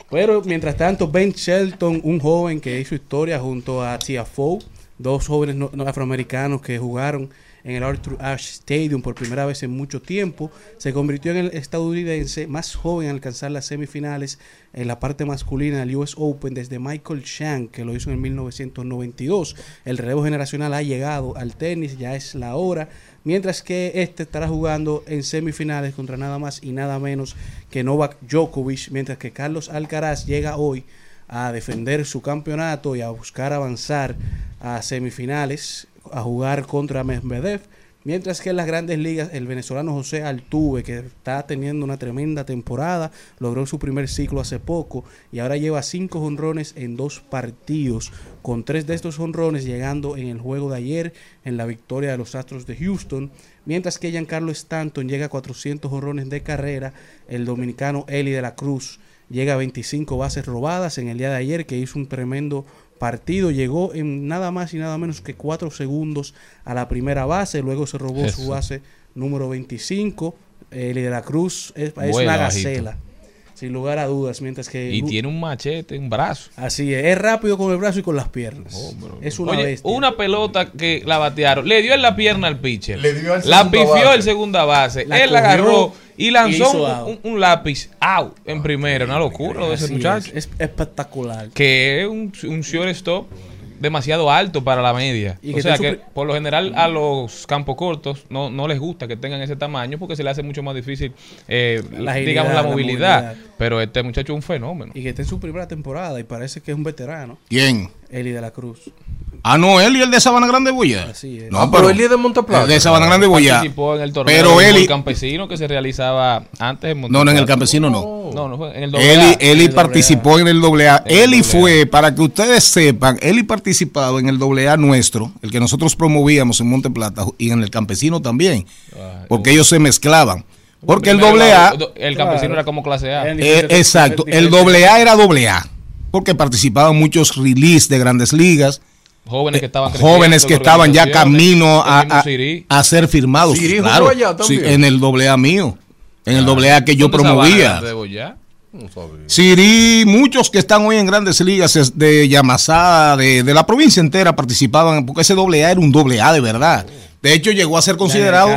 E: Pero mientras tanto, Ben Shelton, un joven que hizo historia junto a Tiafoe, dos jóvenes no- no- afroamericanos que jugaron en el Arthur Ashe Stadium por primera vez en mucho tiempo, se convirtió en el estadounidense más joven en alcanzar las semifinales en la parte masculina del US Open desde Michael Shank, que lo hizo en 1992. El relevo generacional ha llegado al tenis, ya es la hora, mientras que este estará jugando en semifinales contra nada más y nada menos que Novak Djokovic, mientras que Carlos Alcaraz llega hoy a defender su campeonato y a buscar avanzar a semifinales, a jugar contra Medvedev. Mientras que en las grandes ligas, el venezolano José Altuve, que está teniendo una tremenda temporada, logró su primer ciclo hace poco y ahora lleva cinco jonrones en dos partidos, con tres de estos jonrones llegando en el juego de ayer en la victoria de los Astros de Houston. Mientras que Giancarlo Stanton llega a 400 jonrones de carrera, el dominicano Eli de la Cruz llega a 25 bases robadas en el día de ayer, que hizo un tremendo partido. Llegó en nada más y nada menos que 4 segundos a la primera base, luego se robó
C: Eso.
E: su base número 25. Eli de la Cruz es, es una gacela, sin lugar a dudas, mientras que...
C: Y tiene un machete, un brazo.
E: Así es, es rápido con el brazo y con las piernas. es una
C: Oye,
E: bestia.
C: una pelota que la batearon, le dio en la pierna al pitcher.
E: Le dio al
C: la pifió
E: base.
C: el segunda base.
E: La
C: él la agarró y lanzó un,
E: out.
C: un- un lápiz out en primera. Una locura lo de ese muchacho.
E: es, es espectacular.
C: Que es un, un shortstop demasiado alto para la media.
E: Y
C: o
E: que
C: sea que por lo general a los campos cortos no, no les gusta que tengan ese tamaño porque se le hace mucho más difícil, eh,
E: La agilidad,
C: digamos, la
E: la
C: movilidad.
E: movilidad.
C: Pero este muchacho es un fenómeno.
E: Y que está en su primera temporada y parece que es un veterano.
A: ¿Quién?
E: Eli de la Cruz.
A: Ah, no, él y el de Sabana Grande.
E: Así es.
A: No,
B: Ah, pero él es de Monteplata.
A: De Sabana Grande Boya.
C: Participó en el torneo
A: Pero
C: del
A: Eli.
C: campesino que se realizaba antes en
A: No, no, en el
C: Monteplata.
A: campesino no.
C: No, no fue en el
A: Eli,
C: AA.
A: Eli participó en el doble A.
C: En el
A: Eli fue, para que ustedes sepan, Eli participado en el doble A nuestro, el que nosotros promovíamos en Monte Plata y en el campesino también, porque ellos se mezclaban. Porque el doble A,
C: el campesino era como clase A.
A: eh, exacto, el doble A era doble A, porque participaban muchos release de grandes ligas,
C: Jóvenes que estaban
A: jóvenes que estaban ya camino a, a- ser firmados.
B: Siri jugó
A: claro,
B: allá
A: sí,
B: también.
A: en el doble A mío, en el doble A que yo
C: ¿Dónde Sabana
A: promovía.
B: No.
A: Siri, muchos que están hoy en grandes ligas de Yamasá, de, de la provincia entera participaban, porque ese doble A era un doble A de verdad. De hecho, llegó a ser considerado,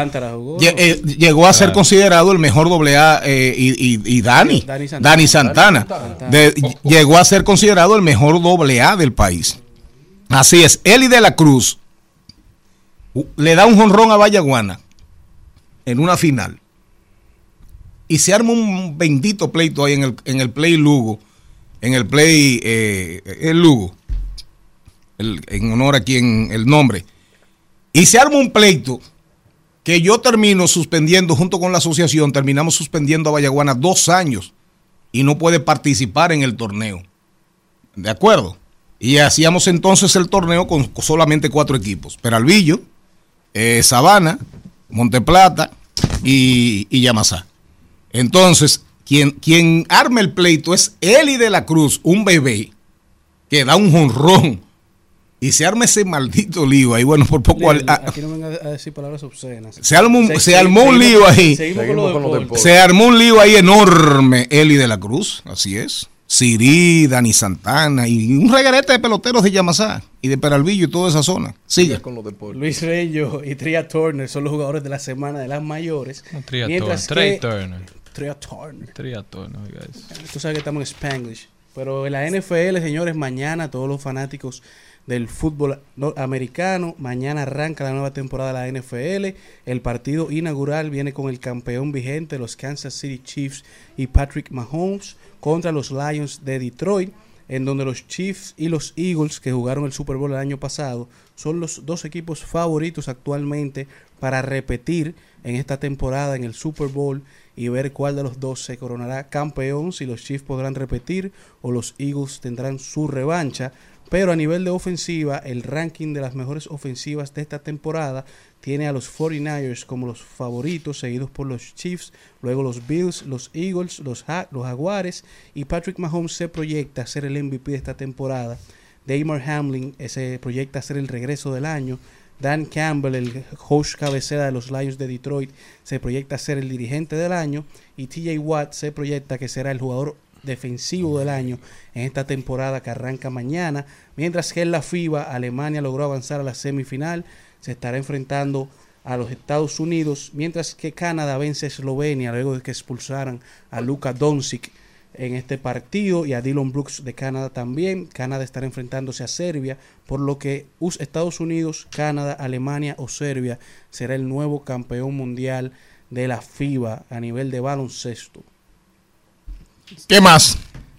A: eh, llegó a ser considerado el mejor doble A eh, y, y- y Dani,
E: Dani Santana.
A: Dani Santana,
E: Dani Santana.
A: De- llegó a ser considerado el mejor doble A del país. Así es, Eli de la Cruz le da un jonrón a Vallaguana en una final y se arma un bendito pleito ahí en el, en el Play Lugo, en el Play eh, el Lugo, en honor a quien el nombre, y se arma un pleito que yo termino suspendiendo junto con la asociación, terminamos suspendiendo a Vallaguana dos años y no puede participar en el torneo. ¿De acuerdo? Y hacíamos entonces el torneo con solamente cuatro equipos. Peralvillo, eh, Sabana, Monteplata y, y Yamasá. Entonces, quien, quien arma el pleito es Eli de la Cruz, un bebé, que da un jonrón. Y se arma ese maldito lío ahí. Bueno, por poco... al-
E: Lil,
A: a-
E: Aquí no venga a decir palabras obscenas.
A: se armó un,
E: Se-
A: se
E: se-
A: armó un
E: seguimos-
A: lío ahí.
E: Con deportes.
A: Se armó un lío ahí enorme. Eli de la Cruz, así es. Siri, Dani Santana y un regarete de peloteros de Yamasá y de Peralvillo y toda esa zona. Sigue.
B: con los deportes.
E: Luis Reyo y Tria Turner son los jugadores de la semana de las mayores.
C: Tria
E: mientras
C: Turner,
E: que-
C: Trey Turner.
E: Tria Turner.
C: Tria Turner.
E: Tú sabes que estamos en Spanglish. Pero en la NFL, señores, mañana todos los fanáticos del fútbol no- americano, mañana arranca la nueva temporada de la NFL. El partido inaugural viene con el campeón vigente, los Kansas City Chiefs y Patrick Mahomes, contra los Lions de Detroit, en donde los Chiefs y los Eagles, que jugaron el Super Bowl el año pasado, son los dos equipos favoritos actualmente para repetir en esta temporada en el Super Bowl y ver cuál de los dos se coronará campeón, si los Chiefs podrán repetir o los Eagles tendrán su revancha. Pero a nivel de ofensiva, el ranking de las mejores ofensivas de esta temporada tiene a los 49ers como los favoritos, seguidos por los Chiefs, luego los Bills, los Eagles, los, los Jaguares y Patrick Mahomes se proyecta a ser el MVP de esta temporada. Damar Hamlin se proyecta a ser el regreso del año. Dan Campbell, el coach cabecera de los Lions de Detroit, se proyecta a ser el dirigente del año. Y TJ Watt se proyecta que será el jugador defensivo del año en esta temporada que arranca mañana. Mientras que en la FIBA, Alemania logró avanzar a la semifinal. Se estará enfrentando a los Estados Unidos, mientras que Canadá vence a Eslovenia luego de que expulsaran a Luka Doncic en este partido y a Dylan Brooks de Canadá también. Canadá estará enfrentándose a Serbia, por lo que Estados Unidos, Canadá, Alemania o Serbia será el nuevo campeón mundial de la FIBA a nivel de baloncesto.
A: ¿Qué más?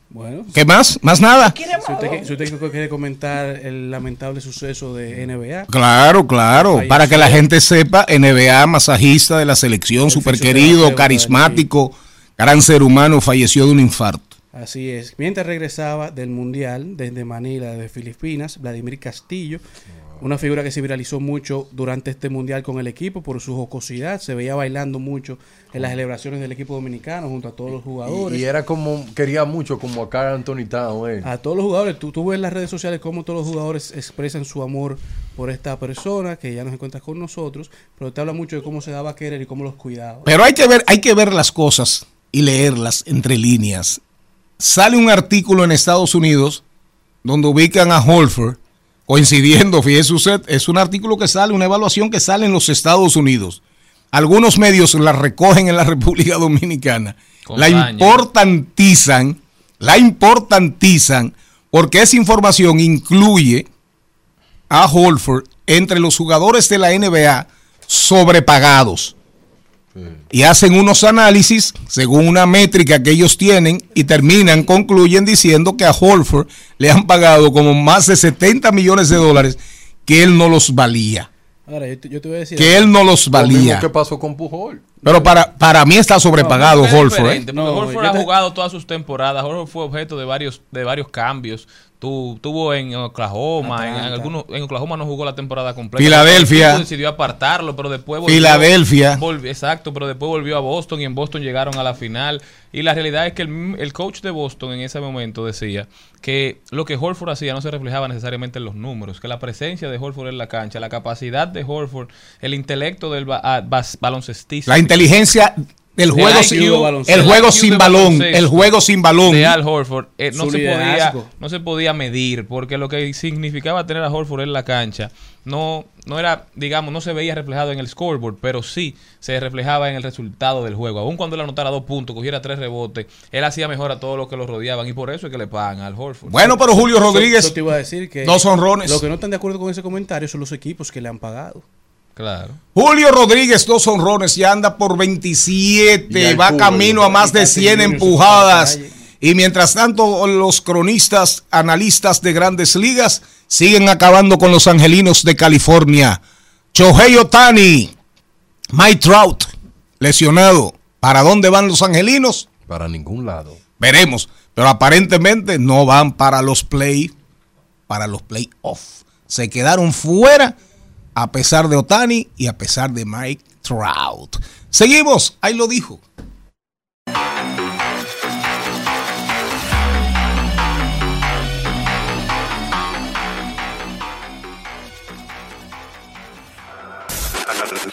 E: Bueno,
A: ¿Qué más? ¿Más nada?
E: si usted, si usted quiere comentar el lamentable suceso de NBA,
A: Claro, claro. Para que la gente sepa, NBA, masajista de la selección, super querido, carismático, gran ser humano, falleció de un infarto.
E: Así es. Mientras regresaba del Mundial desde Manila, de Filipinas, Vladimir Castillo, una figura que se viralizó mucho durante este Mundial con el equipo por su jocosidad, se veía bailando mucho en las celebraciones del equipo dominicano junto a todos los jugadores.
B: Y, y era como, quería mucho como a Carl Anthony Town, eh.
E: A todos los jugadores, tú, tú ves en las redes sociales cómo todos los jugadores expresan su amor por esta persona que ya nos encuentra con nosotros, pero te habla mucho de cómo se daba a querer y cómo los cuidaba.
A: Pero hay que ver, hay que ver las cosas y leerlas entre líneas. Sale un artículo en Estados Unidos donde ubican a Holford coincidiendo, fíjese usted, es un artículo que sale, una evaluación que sale en los Estados Unidos. Algunos medios la recogen en la República Dominicana, la importantizan, la importantizan porque esa información incluye a Holford entre los jugadores de la NBA sobrepagados y hacen unos análisis según una métrica que ellos tienen y terminan, concluyen diciendo que a Holford le han pagado como más de 70 millones de dólares que él no los valía.
E: Ahora, yo te, yo te voy a decir...
A: Que él no los
B: Lo mismo
A: valía.
B: que pasó con Pujol.
A: Pero para, para mí está sobrepagado
C: Es
A: Holford. ¿eh?
C: porque Horford ha jugado todas sus temporadas. Horford fue objeto de varios, de varios cambios. Tu, tuvo en Oklahoma, en, algunos, en Oklahoma no jugó la temporada completa.
A: Filadelfia.
C: Decidió apartarlo, pero después volvió.
A: Filadelfia.
C: volvió- exacto, pero después volvió a Boston y en Boston llegaron a la final. Y la realidad es que el, el coach de Boston en ese momento decía que lo que Horford hacía no se reflejaba necesariamente en los números, que la presencia de Horford en la cancha, la capacidad de Horford, el intelecto del ba- ah, bas- baloncestista.
A: La inteligencia
C: El
A: juego,
C: IQ
A: sin- el juego sin balón, el juego sin balón.
C: de Al Horford eh, no se podía no se podía medir porque lo que significaba tener a Horford en la cancha no no era digamos no se veía reflejado en el scoreboard pero sí se reflejaba en el resultado del juego aun cuando él anotara dos puntos cogiera tres rebotes él hacía mejor a todos los que lo rodeaban y por eso es que le pagan al Horford
A: Bueno, pero Julio Rodríguez,
E: eso te iba a decir que
A: dos honrones.
E: Lo que no están de acuerdo con ese comentario son los equipos que le han pagado.
C: Claro
A: Julio Rodríguez, dos honrones, ya anda por 27,
E: Y al
A: va camino a más de
E: Tati
A: 100
E: Junior se
A: empujadas. Y mientras tanto, los cronistas, analistas de grandes ligas siguen acabando con los angelinos de California. Shohei Otani, Mike Trout, lesionado. ¿Para dónde van los angelinos?
B: Para ningún lado.
A: Veremos. Pero aparentemente no van para los play, para los playoffs. Se quedaron fuera a pesar de Otani y a pesar de Mike Trout. Seguimos, ahí lo dijo.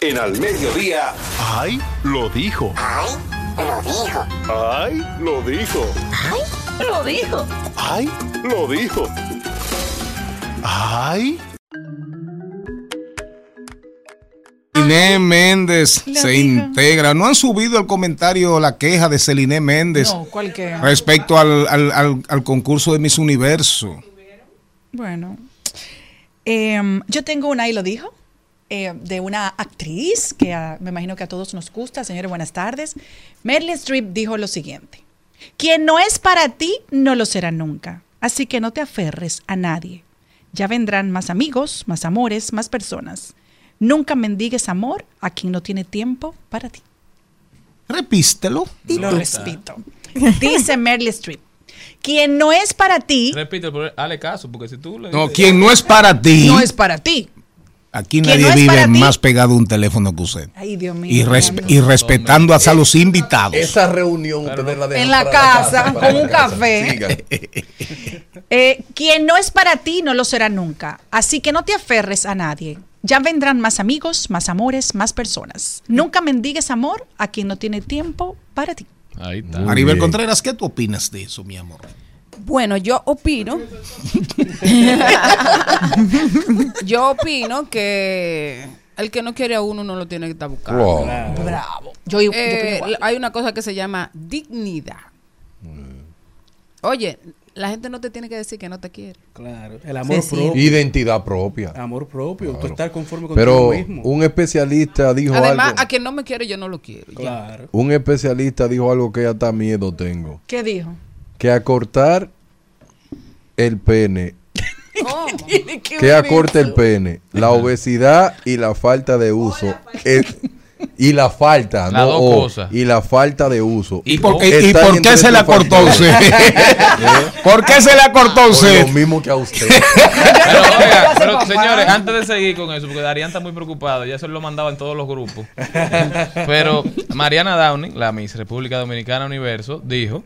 H: En al mediodía.
O: ¡Ay! Lo dijo.
N: ¡Ay! Lo dijo.
O: ¡Ay! Lo dijo.
N: ¡Ay! Lo dijo.
O: ¡Ay! Lo dijo. ¡Ay!
A: Celiné Méndez se integra. ¿No han subido el comentario, la queja de Celiné Méndez respecto al, al- al- al concurso de Miss Universo?
P: Bueno, em, yo tengo una, y lo dijo, eh, de una actriz que a- me imagino que a todos nos gusta. Señores, buenas tardes. Meryl Streep dijo lo siguiente. Quien no es para ti, no lo será nunca. Así que no te aferres a nadie. Ya vendrán más amigos, más amores, más personas. Nunca mendigues amor a quien no tiene tiempo para ti.
A: Repístelo.
P: Lo repito. Dice Meryl Streep. Quien no es para ti,
C: Repite, pero hazle caso, porque si tú le
A: No, quien no es para ti,
P: no es para ti.
A: aquí nadie
P: no
A: vive
P: ti-
A: más pegado a un teléfono que usted.
P: Ay, Dios mío.
A: Y, respe- y respetando hasta los invitados.
B: Esa reunión ustedes la dejan
P: En la casa, con
B: la
P: un
B: casa.
P: café. Eh, quien no es para ti no lo será nunca. Así que no te aferres a nadie. Ya vendrán más amigos, más amores, más personas. Nunca mendigues amor a quien no tiene tiempo para ti.
C: Ahí está.
A: Maribel Contreras, ¿qué tú opinas de eso, mi amor?
Q: Bueno, yo opino. yo opino que el que no quiere a uno no lo tiene que estar buscando.
B: Wow.
P: Bravo. Yo,
Q: Eh, hay una cosa que se llama dignidad. Oye, la gente no te tiene que decir que no te quiere.
E: Claro, el amor
P: Sí, sí.
E: propio.
B: Identidad propia.
E: Amor propio, tú estar conforme contigo
B: Pero
E: mismo.
B: un especialista dijo
Q: Además,
B: algo.
Q: a quien no me quiere, yo no lo quiero. ya.
E: Claro.
B: Un especialista dijo algo que hasta miedo tengo.
P: ¿Qué dijo?
B: Que acortar el pene,
Q: ¿Cómo?
B: que acorte el pene, la obesidad y la falta de uso. eh, y la falta,
C: Las
B: no
C: dos
B: o,
C: cosas.
B: y la falta de uso.
A: ¿Y por, y- y
B: Están
A: por
B: entre
A: qué se la cortó usted? ¿Por qué se la cortó usted?
B: lo mismo que a usted.
C: Pero, oiga, pero, señores, antes de seguir con eso, porque Darían está muy preocupado, ya se lo mandaba en todos los grupos. Pero Mariana Downing, la Miss República Dominicana Universo, dijo: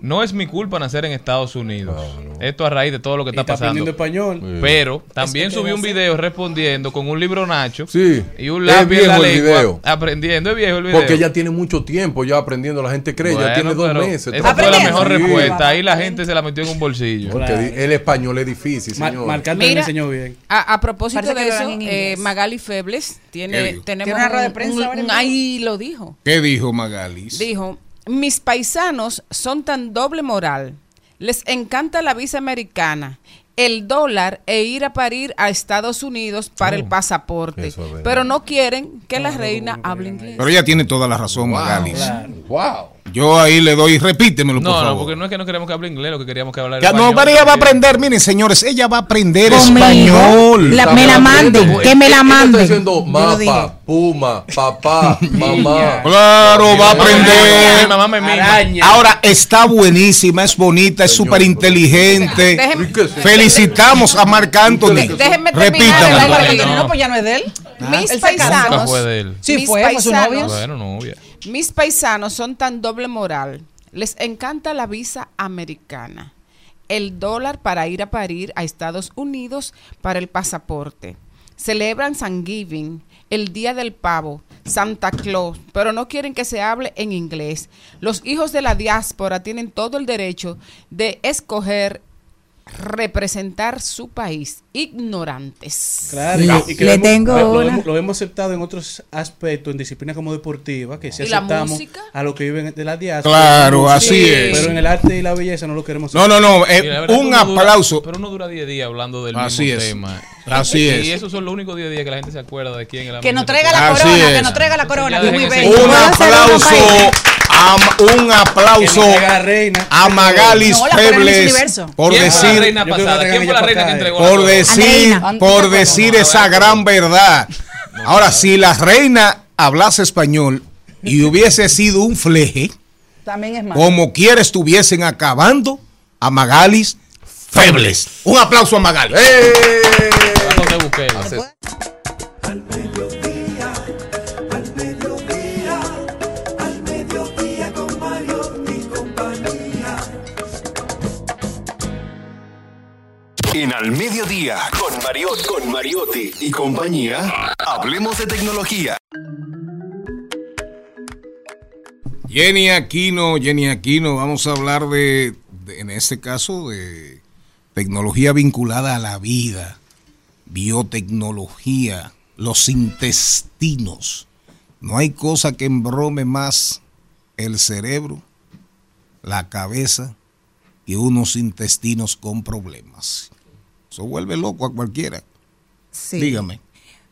C: No es mi culpa nacer en Estados Unidos. Esto a raíz de todo lo que
E: Y
C: está
E: está
C: pasando.
E: aprendiendo español.
C: Pero también
E: Es que
C: subió un video respondiendo con un libro Nacho
B: Sí.
C: y un
B: Es
C: lápiz en la
B: el
C: lengua,
B: video.
C: aprendiendo. Es viejo el video.
B: Porque ella tiene mucho tiempo ya aprendiendo. La gente cree,
C: Bueno,
B: ya tiene dos meses.
C: Esa fue la mejor
B: Sí.
C: respuesta. Ahí la gente se la metió en un bolsillo.
B: Porque el español es difícil,
E: Mar-
B: señor.
Q: Mira,
E: enseñó bien.
Q: A, a propósito
P: Parece
Q: de eso, eh. Magali Febles
A: ¿Qué
Q: tiene, tenemos
P: ¿Tiene una rueda de prensa
Q: un- un- ahí lo dijo.
A: ¿Qué dijo Magalis?
Q: Dijo, mis paisanos son tan doble moral, les encanta la visa americana, el dólar e ir a parir a Estados Unidos para el pasaporte,
B: es verdad.
Q: pero no quieren que la reina hable inglés.
A: Pero ella tiene toda la razón, Magalis.
B: Wow.
A: Yo ahí le doy, repítemelo, por
C: No, no,
A: favor.
C: porque no es que no queremos que hable inglés, lo que queríamos que hablara
A: Ya, no, pero ella va a aprender, miren señores, ella va a aprender
D: Conmigo.
A: español.
D: La- me la manden, que me la manden.
B: Diciendo mapa, puma, papá, mamá.
A: Claro, va a aprender.
C: mamá me mima.
E: Araña.
A: Ahora está buenísima, es bonita, es súper inteligente. Felicitamos a Marc Anthony.
Q: Déjenme terminar
C: no.
P: no, pues ya no es de él.
Q: Mis
P: casó.
C: Nunca
Q: paisanos.
P: Sí,
Q: Mis
P: fue, su novio.
C: Bueno, novia.
Q: Mis paisanos son tan doble moral, les encanta la visa americana, el dólar para ir a parir a Estados Unidos para el pasaporte. Celebran Thanksgiving, el Día del Pavo, Santa Claus, pero no quieren que se hable en inglés. Los hijos de la diáspora tienen todo el derecho de escoger representar su país. Ignorantes.
E: Claro,
D: Le-
E: y que
D: le
E: lo hemos-
D: tengo
E: lo,
D: una.
E: hemos, lo hemos aceptado en otros aspectos, en disciplinas como deportiva, que si
Q: ¿Y la
E: aceptamos a los que viven de la diáspora.
A: Claro, así
Q: Sí.
A: es.
E: Pero en el arte y la belleza no lo queremos
A: No, no, no, eh,
C: verdad
A: un
C: dura-
A: aplauso.
C: pero uno dura 10 días hablando del
A: Así
C: mismo
A: es.
C: tema.
A: Así
C: y,
A: es.
C: Y esos son los únicos 10 días que la gente se acuerda de quién es la
P: Que nos traiga la corona, que nos traiga la corona, que es muy
C: Entonces,
P: bello.
A: Un
D: ¿Puedo hacer una
A: aplauso, un aplauso a Magalis
P: No, la corona es
A: Febles
P: universo.
A: por
C: ¿Quién fue la
A: decir,
C: entregó
A: por decir, por decir esa gran verdad. Ahora, si la reina hablase español y hubiese sido un fleje,
P: También es malo.
A: como quiera estuviesen acabando a Magalis Febles. Un aplauso a Magalis.
C: Vamos
H: En Al Mediodía, con Mariot, con Mariotti y compañía, hablemos de tecnología.
A: Jenny Aquino, Jenny Aquino, vamos a hablar de, de- en este caso, de tecnología vinculada a la vida, biotecnología, los intestinos. No hay cosa que embrome más el cerebro, la cabeza, que unos intestinos con problemas. Eso vuelve loco a cualquiera.
D: Sí.
A: Dígame.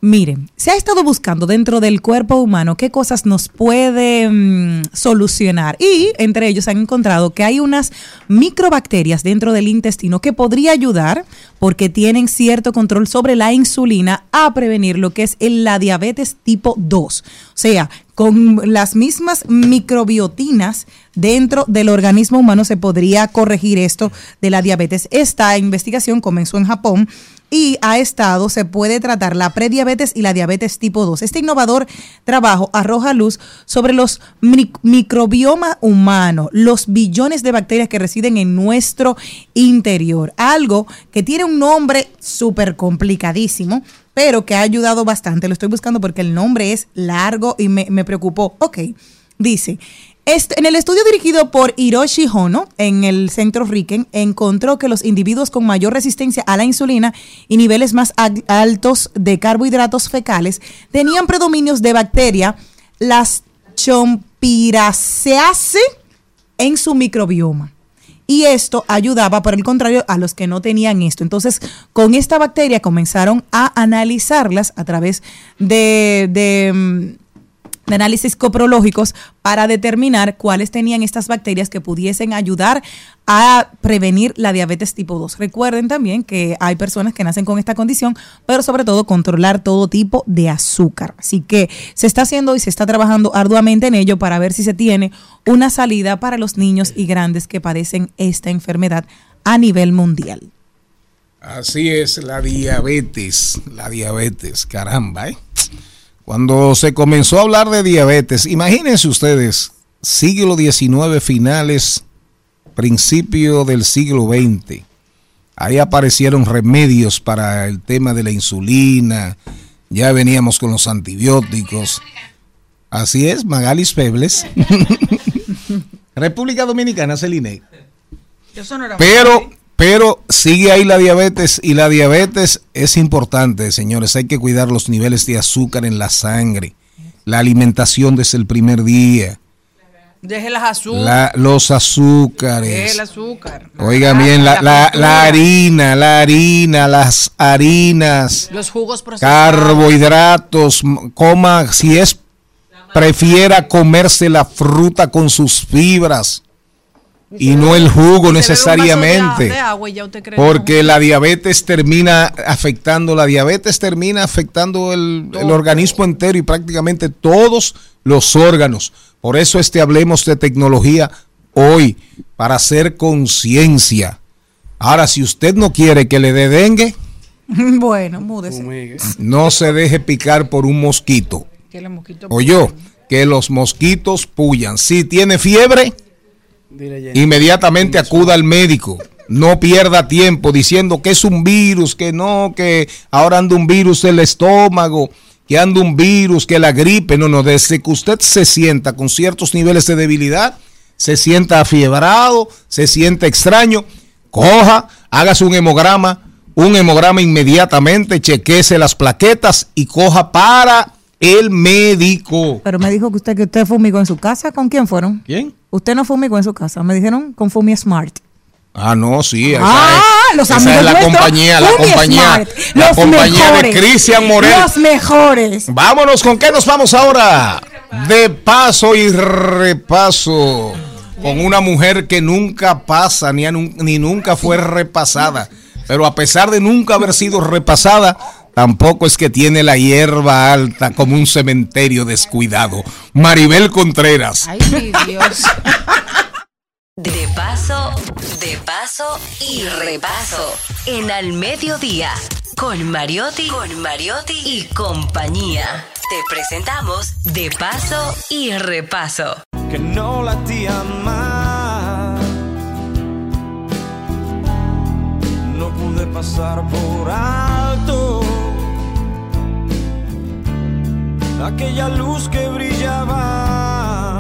D: Miren, se ha estado buscando dentro del cuerpo humano qué cosas nos puede mm, solucionar y entre ellos han encontrado que hay unas microbacterias dentro del intestino que podría ayudar porque tienen cierto control sobre la insulina a prevenir lo que es la diabetes tipo 2. O sea, con las mismas microbiotinas dentro del organismo humano se podría corregir esto de la diabetes. Esta investigación comenzó en Japón y ha estado, se puede tratar la prediabetes y la diabetes tipo 2. Este innovador trabajo arroja luz sobre los mi- microbioma humano, los billones de bacterias que residen en nuestro interior. Algo que tiene un nombre súper complicadísimo, pero que ha ayudado bastante. Lo estoy buscando porque el nombre es largo y me, me preocupó. Ok, dice, en el estudio dirigido por Hiroshi Hono en el centro Riken, encontró que los individuos con mayor resistencia a la insulina y niveles más al- altos de carbohidratos fecales tenían predominios de bacteria, las Champiraceae, en su microbioma. Y esto ayudaba, por el contrario, a los que no tenían esto. Entonces, con esta bacteria comenzaron a analizarlas a través de, de, mm, de análisis coprológicos para determinar cuáles tenían estas bacterias que pudiesen ayudar a prevenir la diabetes tipo 2. Recuerden también que hay personas que nacen con esta condición, pero sobre todo controlar todo tipo de azúcar. Así que se está haciendo y se está trabajando arduamente en ello para ver si se tiene una salida para los niños y grandes que padecen esta enfermedad a nivel mundial.
A: Así es, la diabetes, la diabetes, caramba, ¿eh? Cuando se comenzó a hablar de diabetes, imagínense ustedes, siglo XIX finales, principio del siglo XX, ahí aparecieron remedios para el tema de la insulina, ya veníamos con los antibióticos. Así es, Magalis Febles. República Dominicana, Celine. Pero, pero sigue ahí la diabetes y la diabetes es importante, señores. Hay que cuidar los niveles de azúcar en la sangre. La alimentación desde el primer día.
G: Deje las azúcares.
A: La- los
G: Deje
A: azúcares.
G: el azúcar.
A: Oigan bien, la, la- la harina, la harina, las harinas,
G: Los jugos procesados.
A: carbohidratos, coma, si es, prefiera comerse la fruta con sus fibras y no el jugo
G: de-
A: necesariamente.
G: de agua y ya usted cree
A: Porque la diabetes termina afectando, la diabetes termina afectando el, el organismo entero y prácticamente todos los órganos. Por eso este hablemos de tecnología hoy, para hacer conciencia. Ahora, si usted no quiere que le dé dengue,
D: bueno, múdese.
A: no se deje picar por un mosquito.
G: Que los mosquitos-
A: O yo, que los mosquitos pullan. Si tiene fiebre, inmediatamente acuda al médico. No pierda tiempo diciendo que es un virus, que no, que ahora anda un virus en el estómago, que anda un virus, que la gripe. No, no, desde que usted se sienta con ciertos niveles de debilidad, se sienta afiebrado, se siente extraño, coja, hágase un hemograma, un hemograma inmediatamente, chequese las plaquetas y coja para el médico.
D: Pero me dijo que usted que usted fumigó en su casa. ¿Con quién fueron?
A: ¿Quién?
D: Usted no fumigó en su casa. Me dijeron con Fumi Smart.
A: Ah, no, sí. esa
D: Ah,
A: es,
D: los
A: esa
D: amigos
A: es la
D: nuestros,
A: compañía, la compañía,
D: Smart,
A: la
D: los
A: compañía de
D: mejores,
A: Cristian Morel.
D: Los mejores.
A: Vámonos, ¿con qué nos vamos ahora? De paso y repaso. Con una mujer que nunca pasa ni, a ni nunca fue repasada. Pero a pesar de nunca haber sido repasada, tampoco es que tiene la hierba alta como un cementerio descuidado. Maribel Contreras.
Q: Ay, mi Dios.
I: De paso, de paso y repaso. En Al Mediodía, con Mariotti, con Mariotti y compañía. Te presentamos De paso y repaso.
J: que no latía más. No pude pasar por alto aquella luz que brillaba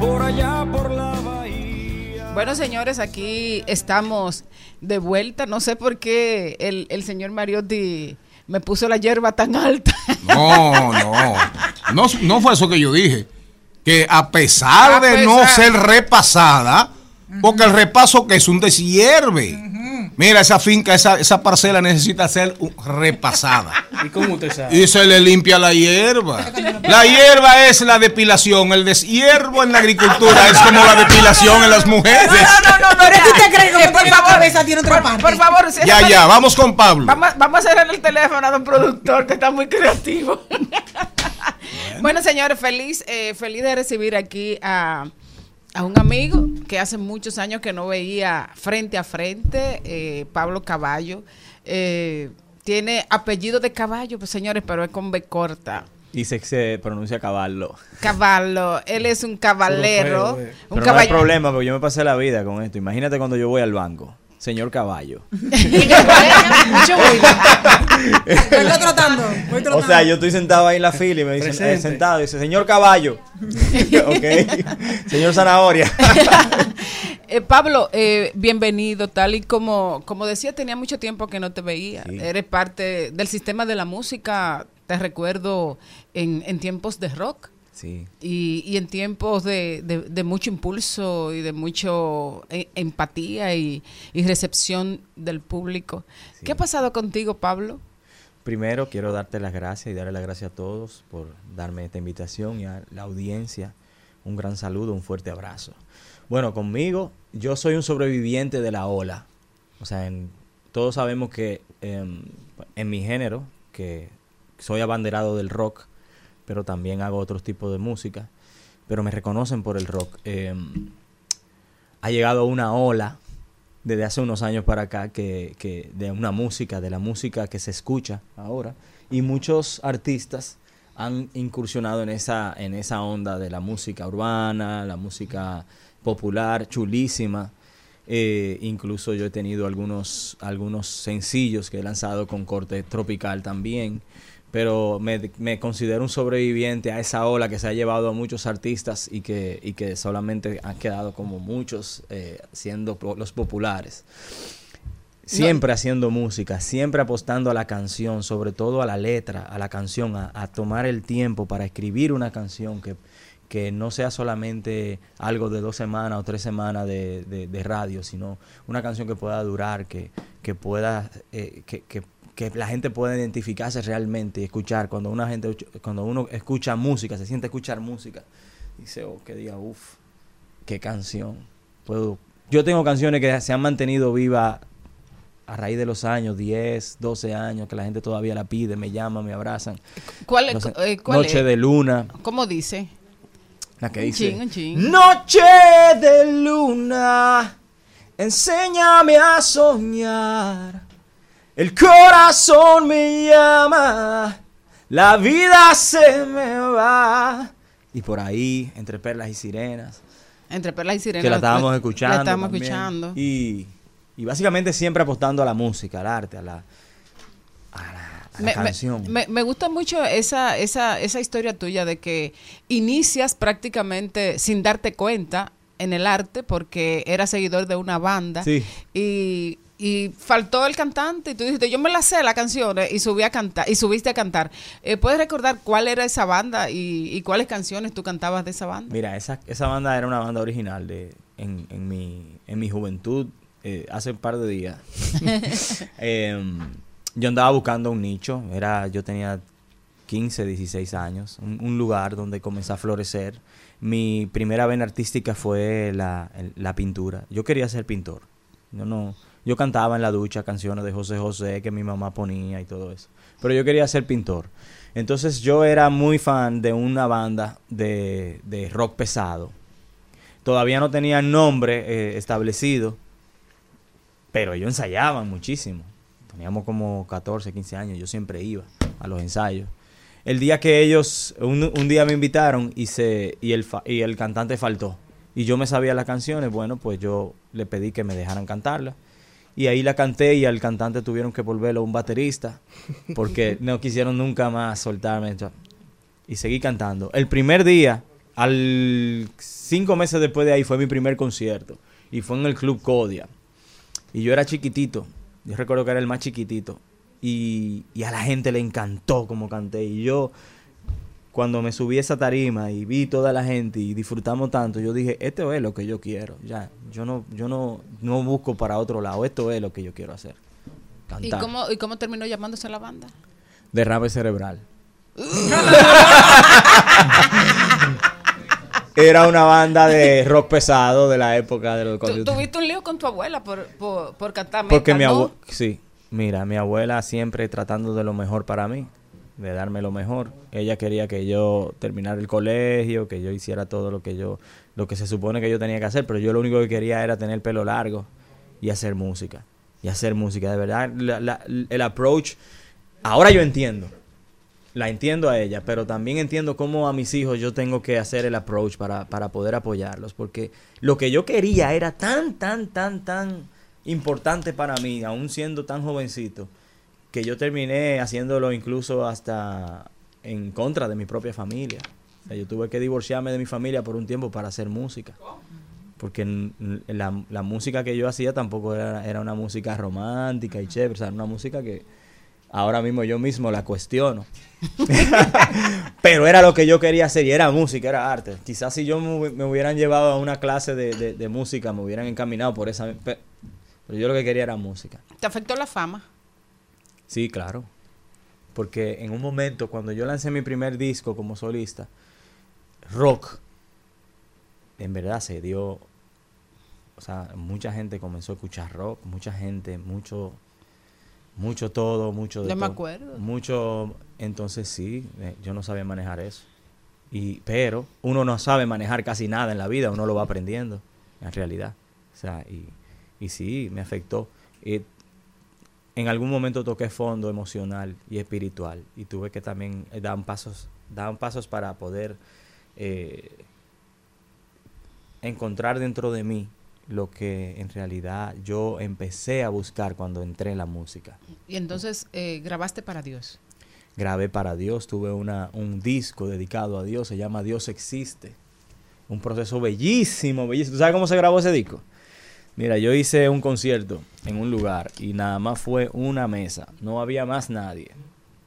J: por allá por la bahía.
Q: Bueno, señores, aquí estamos de vuelta. No sé por qué el, el señor Mariotti me puso la hierba tan alta.
A: No, no. No, no fue eso que yo dije. Que a pesar
Q: A
A: de no ser repasada, Porque el repaso que es un deshierve. Mira, esa finca, esa, esa parcela necesita ser un- repasada.
E: ¿Y cómo usted sabe?
A: Y se le limpia la hierba. La hierba es la depilación. El deshiervo en la agricultura es como la depilación en las mujeres.
Q: No, no, no,
D: Pero es que usted cree que por favor, cabeza tiene otra parte.
Q: Por favor, si
A: Ya,
Q: esa-
A: ya, vamos con Pablo.
Q: Vamos, vamos a cerrar el teléfono a don productor que está muy creativo. bueno, señores, feliz, eh, feliz de recibir aquí a, a un amigo que hace muchos años que no veía frente a frente, eh, Pablo Caballo. Eh, tiene apellido de caballo, pues señores, pero es con B corta.
R: Y se, se pronuncia caballo.
Q: Caballo, él es un caballero, un
R: Pero no hay
Q: caballo.
R: problema porque yo me pasé la vida con esto. Imagínate cuando yo voy al banco. Señor caballo.
D: Voy tratando. Voy
R: O sea, yo estoy sentado ahí en la fila y me dicen,
E: Presente.
R: eh, sentado, y dice, señor caballo. ok. Señor zanahoria.
Q: Eh, Pablo, eh, bienvenido. Tal y como, como decía, tenía mucho tiempo que no te veía.
R: Sí.
Q: Eres parte del sistema de la música. Te recuerdo en, en tiempos de rock
R: Sí.
Q: y, y en tiempos de, de- de mucho impulso y de mucho eh, empatía y, y recepción del público. ¿Qué ha pasado contigo, Pablo?
R: Primero quiero darte las gracias y darle las gracias a todos por darme esta invitación y a la audiencia. Un gran saludo, un fuerte abrazo. Bueno, conmigo, yo soy un sobreviviente de la ola. O sea, en- todos sabemos que em, en mi género, que soy abanderado del rock, pero también hago otros tipos de música, pero me reconocen por el rock. Em, ha llegado una ola desde hace unos años para acá que, que de una música, de la música que se escucha ahora, y muchos artistas han incursionado en esa, en esa onda de la música urbana, la música popular, chulísima. Eh, incluso yo he tenido algunos, algunos sencillos que he lanzado con corte tropical también. Pero me, me considero un sobreviviente a esa ola que se ha llevado a muchos artistas y que, y que solamente han quedado como muchos eh, siendo los populares. Siempre haciendo música, siempre apostando a la canción, sobre todo a la letra, a la canción, a, a tomar el tiempo para escribir una canción que, que no sea solamente algo de dos semanas o tres semanas de, de- de radio, sino una canción que pueda durar, que, que pueda, eh, que, que- que la gente pueda identificarse realmente y escuchar. Cuando una gente, cuando uno escucha música, se siente escuchar música, dice, oh, que diga, uff, qué canción. Puedo, yo tengo canciones que se han mantenido vivas a raíz de los años, 10, 12 años, que la gente todavía la pide, me llaman, me abrazan.
Q: ¿Cuál, eh, cuál
R: Noche
Q: es?
R: de luna,
Q: ¿Cómo dice?
R: la que
Q: Un
R: dice.
Q: un.
R: Noche de luna, enséñame a soñar. El corazón me llama, la vida se me va. Y por ahí, entre perlas y sirenas,
Q: Entre perlas y sirenas.
R: que la estábamos
Q: la-
R: escuchando.
Q: La estábamos
R: también.
Q: escuchando.
R: Y, y básicamente siempre apostando a la música, al arte, a la, a la, a la
Q: me, me-
R: canción.
Q: me- me gusta mucho esa, esa, esa historia tuya de que inicias prácticamente sin darte cuenta en el arte porque eras seguidor de una banda
R: Sí.
Q: y, y faltó el cantante y tú dijiste yo me la sé la canción eh, y subí a cantar y subiste a cantar Eh, puedes recordar cuál era esa banda y, y cuáles canciones tú cantabas de esa banda
R: Mira, esa, esa banda era una banda original de en, en, mi, en mi juventud, eh, hace un par de días. Em, yo andaba buscando un nicho, era yo tenía 15, 16 años, un, un lugar donde comencé a florecer. Mi primera vena artística fue la, la pintura. Yo quería ser pintor. Yo no, yo cantaba en la ducha canciones de José José que mi mamá ponía y todo eso. Pero yo quería ser pintor. Entonces yo era muy fan de una banda de, de rock pesado. Todavía no tenía nombre eh, establecido, pero ellos ensayaban muchísimo. Teníamos como 14, 15 años, yo siempre iba a los ensayos. El día que ellos, un, un día me invitaron y, se, y, el, fa- y el cantante faltó. Y yo me sabía las canciones, bueno, pues yo le pedí que me dejaran cantarla. Y ahí la canté y al cantante tuvieron que volverlo un baterista porque no quisieron nunca más soltarme. Y seguí cantando. El primer día, al cinco meses después de ahí, fue mi primer concierto. Y fue en el Club Codia. Y yo era chiquitito. Yo recuerdo que era el más chiquitito. Y, y a la gente le encantó como canté. Y yo, cuando me subí a esa tarima y vi toda la gente y disfrutamos tanto, yo dije, esto es lo que yo quiero. Ya, yo no, yo no, no busco para otro lado. Esto es lo que yo quiero hacer.
Q: ¿Y
R: Cantar.
Q: cómo, ¿Y cómo terminó llamándose la banda?
R: Derrame cerebral. Era una banda de rock pesado de la época de los
Q: ¿Tú, tuviste un lío con tu abuela por, por, por cantar
R: Porque mi
Q: ¿no?
R: abuela, sí, mira, mi abuela siempre tratando de lo mejor para mí, de darme lo mejor. Ella quería que yo terminara el colegio, que yo hiciera todo lo que yo, lo que se supone que yo tenía que hacer, pero yo lo único que quería era tener el pelo largo y hacer música. Y hacer música, de verdad, el approach, ahora yo entiendo, la entiendo a ella, pero también entiendo cómo a mis hijos yo tengo que hacer el approach para, para poder apoyarlos, porque lo que yo quería era tan, tan, tan, tan importante para mí, aún siendo tan jovencito, que yo terminé haciéndolo incluso hasta en contra de mi propia familia. Yo tuve que divorciarme de mi familia por un tiempo para hacer música. Porque la, música que yo hacía tampoco era, era una música romántica y chévere, o sea, era una música que ahora mismo yo mismo la cuestiono. Pero era lo que yo quería hacer y era música, era arte. Quizás si yo me, hubi- me hubieran llevado a una clase de, música, me hubieran encaminado por esa... pe- Pero yo lo que quería era música.
Q: ¿Te afectó la fama?
R: Sí, claro. Porque en un momento, cuando yo lancé mi primer disco como solista, rock, en verdad se dio. O sea, mucha gente comenzó a escuchar rock, mucha gente, mucho, mucho todo, mucho de
Q: Yo me acuerdo.
R: Mucho, entonces sí, eh, yo no sabía manejar eso. Y, pero uno no sabe manejar casi nada en la vida, uno lo va aprendiendo, en realidad. O sea, y, y sí, me afectó. Y en algún momento toqué fondo emocional y espiritual y tuve que también eh, dar pasos, dar pasos para poder eh, encontrar dentro de mí lo que en realidad yo empecé a buscar cuando entré en la música.
Q: Y entonces eh, grabaste para Dios.
R: Grabé para Dios, tuve una, un disco dedicado a Dios, se llama Dios existe. Un proceso bellísimo, bellísimo. ¿Tú sabes cómo se grabó ese disco? Mira, yo hice un concierto en un lugar y nada más fue una mesa. No había más nadie.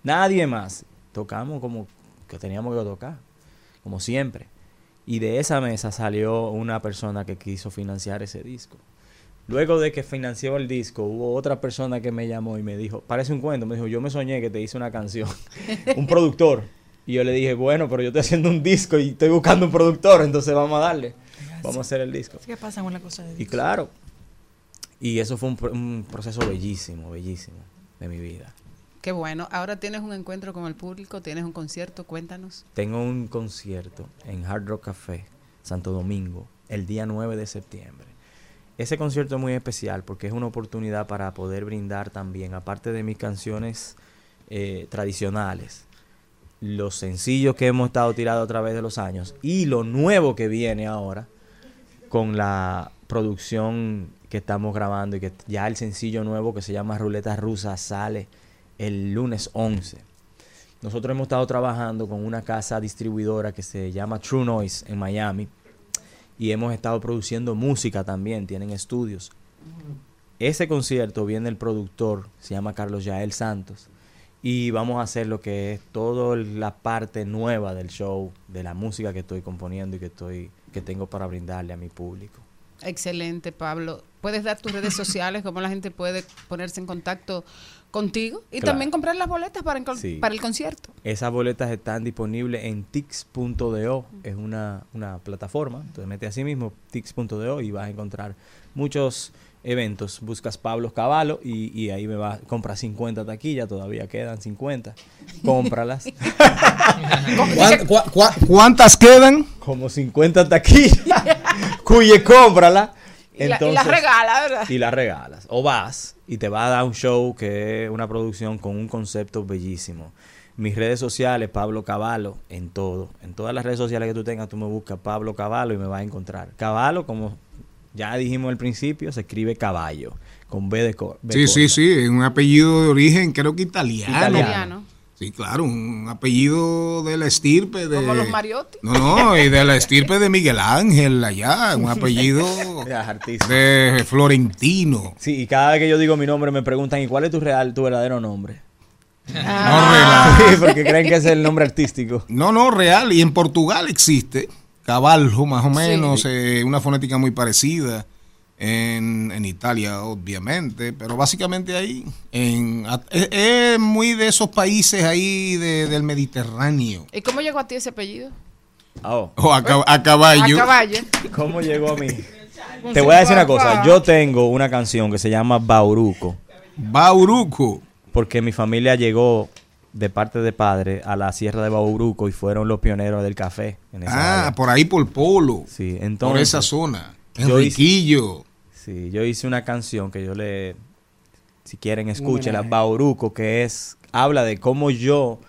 R: Nadie más. Tocamos como que teníamos que tocar, como siempre. Y de esa mesa salió una persona que quiso financiar ese disco. Luego de que financió el disco, hubo otra persona que me llamó y me dijo, parece un cuento, me dijo, yo me soñé que te hice una canción, un productor. Y yo le dije, bueno, pero yo estoy haciendo un disco y estoy buscando un productor, entonces vamos a darle, vamos a hacer el disco.
P: ¿Qué pasa con la cosa de
R: Y
P: Dios?
R: claro, y eso fue un, un proceso bellísimo, bellísimo de mi vida.
Q: Qué bueno. Ahora tienes un encuentro con el público, tienes un concierto, cuéntanos.
R: Tengo un concierto en Hard Rock Café, Santo Domingo, el día 9 de septiembre. Ese concierto es muy especial porque es una oportunidad para poder brindar también, aparte de mis canciones eh, tradicionales, los sencillos que hemos estado tirando a través de los años y lo nuevo que viene ahora con la producción que estamos grabando y que ya el sencillo nuevo que se llama Ruleta Rusa sale el lunes 11. Nosotros hemos estado trabajando con una casa distribuidora que se llama True Noise en Miami y hemos estado produciendo música también, tienen estudios. Ese concierto viene el productor, se llama Carlos Yael Santos, y vamos a hacer lo que es toda la parte nueva del show, de la música que estoy componiendo y que estoy que tengo para brindarle a mi público.
Q: Excelente, Pablo. ¿Puedes dar tus redes sociales? ¿Cómo la gente puede ponerse en contacto contigo? Y
R: Claro.
Q: también comprar las boletas para, el
R: Sí.
Q: para el concierto.
R: Esas boletas están disponibles en tix.do, es una, una plataforma. Entonces mete así mismo tix.do y vas a encontrar muchos eventos. Buscas Pablo Caballo y, y ahí me vas, compras 50 taquillas, todavía quedan 50. Cómpralas.
A: ¿Cuán- cua- cua- ¿Cuántas quedan?
R: Como 50 taquillas. Cuye, cómprala.
Q: Y la- y la regala, ¿verdad?
R: Y la regalas. O vas y te va a dar un show que es una producción con un concepto bellísimo. Mis redes sociales, Pablo Caballo, en todo. En todas las redes sociales que tú tengas, tú me buscas Pablo Caballo y me vas a encontrar. Caballo, como ya dijimos al principio, se escribe caballo, con B de cor. B
A: Sí, sí, sí, un apellido de origen creo que italiano.
R: Italiano.
A: Sí, claro, un apellido de la estirpe de...
Q: Como los Mariotti.
A: No, no, y de la estirpe de Miguel Ángel allá, un apellido de Florentino.
R: Sí, y cada vez que yo digo mi nombre me preguntan, ¿y cuál es tu real, tu verdadero nombre?
A: No relajo.
R: Sí, porque creen que es el nombre artístico.
A: No, no, real. Y en Portugal existe caballo, más o menos,
R: Sí.
A: eh, una fonética muy parecida. En, en Italia, obviamente, pero básicamente ahí, en, es, es muy de esos países ahí de- del Mediterráneo.
Q: ¿Y cómo llegó a ti ese apellido?
R: Oh.
A: O a, a caballo.
Q: A caballo.
R: ¿Cómo llegó a mí? Te voy a decir una cosa. Yo tengo una canción que se llama Bauruco.
A: Bauruco.
R: Porque mi familia llegó de parte de padre a la sierra de Bauruco y fueron los pioneros del café. En esa
A: Ah,
R: área.
A: por ahí por Polo.
R: Sí, entonces.
A: por esa zona.
R: yo
A: Enriquillo.
R: Sí, yo hice una canción que yo le, si quieren, escúchenla,
A: homenaje.
R: Bauruco, que es, habla de cómo yo,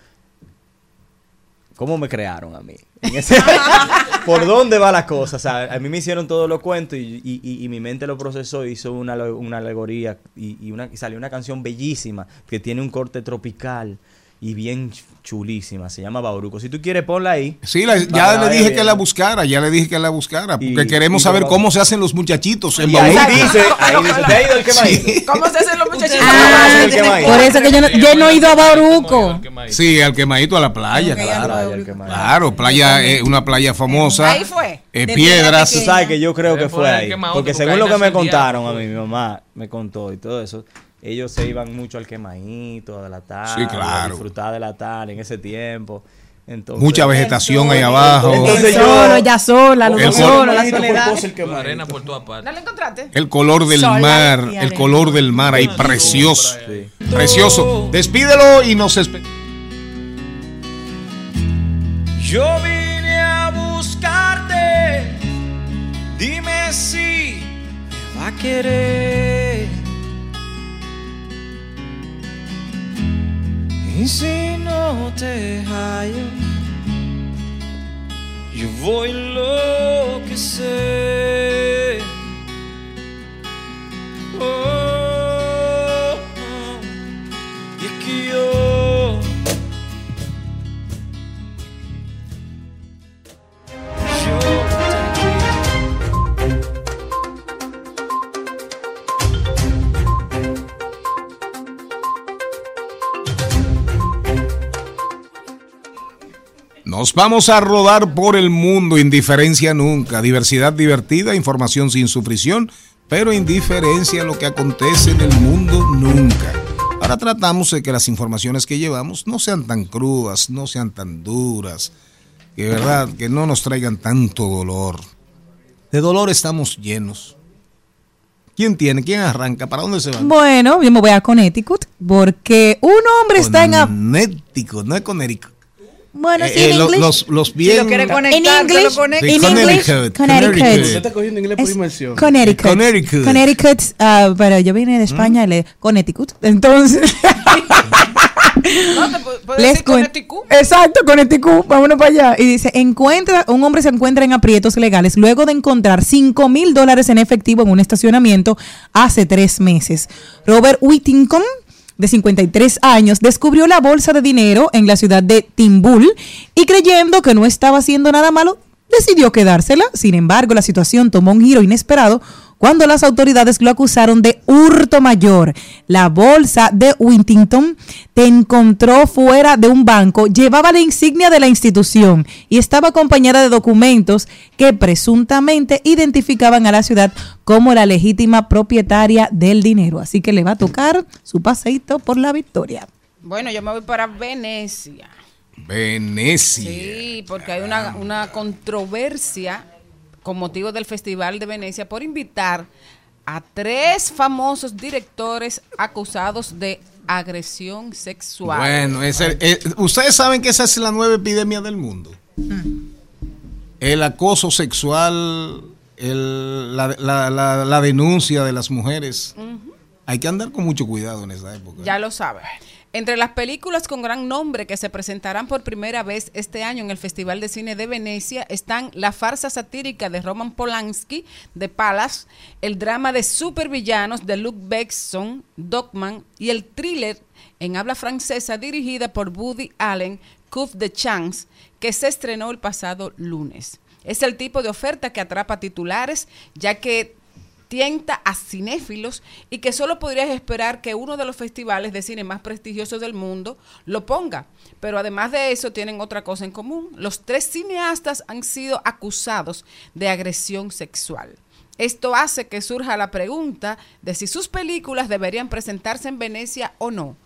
R: cómo me crearon a mí. En ese- por dónde va la cosa. O sea, a mí me hicieron todos los cuentos y, y- y- y mi mente lo procesó, hizo una, una alegoría y, y una, y salió una canción bellísima que tiene un corte tropical y bien ch- chulísima. Se llama Bauruco. Si tú quieres, ponla ahí.
A: Sí, la- ya le dije
R: bien.
A: que la buscara, ya le dije que la buscara, porque
R: Y-
A: queremos
R: y
A: saber cómo se hacen los muchachitos en
R: Y ahí
A: Bauruco.
R: dice, ahí dice, ¿te ha ido el quemadito?
Q: ¿Cómo se hacen los muchachitos?
R: Ah, el quemadito.
D: Por eso que yo no, yo no he ido a Bauruco.
A: Sí, al quemadito a la playa, claro. Claro, playa, eh, una playa famosa.
Q: Ahí fue.
A: eh, piedras.
R: Tú sabes que yo creo que fue ahí. Porque según lo que me contaron a mí, mi mamá me contó y todo eso, ellos se iban mucho al quemadito, a la tarde,
A: Sí, claro.
R: a disfrutar de la tarde en ese tiempo. Entonces,
A: Mucha vegetación ahí abajo.
R: Entonces yo-
D: Solo, ella sola, los
A: El
D: solos, la soledad.
E: el quemadito.
C: Arena por.
Q: ¿No lo encontraste?
A: El color del
Q: Sol,
A: mar, el
Q: arena.
A: color del mar ahí precioso. Precioso. Despídelo y nos espe-
S: Yo vine a buscarte, dime si me va a querer. Y si no te hallo, yo voy lo que sé. Oh,
A: Nos vamos a rodar por el mundo, indiferencia nunca, diversidad divertida, información sin sufrición, pero indiferencia a lo que acontece en el mundo nunca. Ahora tratamos de que las informaciones que llevamos no sean tan crudas, no sean tan duras, que verdad, que no nos traigan tanto dolor. De dolor estamos llenos. ¿Quién tiene? ¿Quién arranca? ¿Para dónde se van?
D: Bueno, yo me voy a Connecticut porque un hombre está en...
A: Connecticut, no es Connecticut.
D: Bueno,
A: Eh,
D: sí,
A: eh,
D: en
A: lo-
D: inglés.
A: los, los bien...
D: En English,
A: Sí,
D: in English,
A: Connecticut,
D: Connecticut.
E: Usted está cogiendo inglés por
D: Es
E: inmersión.
D: Connecticut.
A: Connecticut.
D: Connecticut, ah, pero yo vine de España, le- Connecticut. Entonces,
Q: No, te pu- puedes
D: les
Q: decir Connecticut.
D: Exacto, Connecticut, vámonos para allá. Y dice, encuentra, un hombre se encuentra en aprietos legales luego de encontrar 5 mil dólares en efectivo en un estacionamiento hace tres meses. Robert Whittington de 53 años, descubrió la bolsa de dinero en la ciudad de Timbul y creyendo que no estaba haciendo nada malo, decidió quedársela. Sin embargo, la situación tomó un giro inesperado cuando las autoridades lo acusaron de hurto mayor. La bolsa de Whittington te encontró fuera de un banco, llevaba la insignia de la institución y estaba acompañada de documentos que presuntamente identificaban a la ciudad como la legítima propietaria del dinero. Así que le va a tocar su paseíto por la victoria.
Q: Bueno, yo me voy para Venecia.
A: Venecia.
Q: Sí, porque hay una, una controversia con motivo del Festival de Venecia por invitar a tres famosos directores acusados de agresión sexual.
A: Bueno, eh, ustedes saben que esa es la nueva epidemia del mundo. El acoso sexual, el- la, la- la- la denuncia de las mujeres. Hay que andar con mucho cuidado en esa época.
Q: Ya lo sabe. Entre las películas con gran nombre que se presentarán por primera vez este año en el Festival de Cine de Venecia están la farsa satírica de Roman Polanski, de Palace, el drama de supervillanos de Luke Besson, Dogman y el thriller en habla francesa dirigida por Woody Allen, Coup de Chance, que se estrenó el pasado lunes. Es el tipo de oferta que atrapa titulares, ya que tienta a cinéfilos y que solo podrías esperar que uno de los festivales de cine más prestigiosos del mundo lo ponga. Pero además de eso tienen otra cosa en común. Los tres cineastas han sido acusados de agresión sexual. Esto hace que surja la pregunta de si sus películas deberían presentarse en Venecia o no.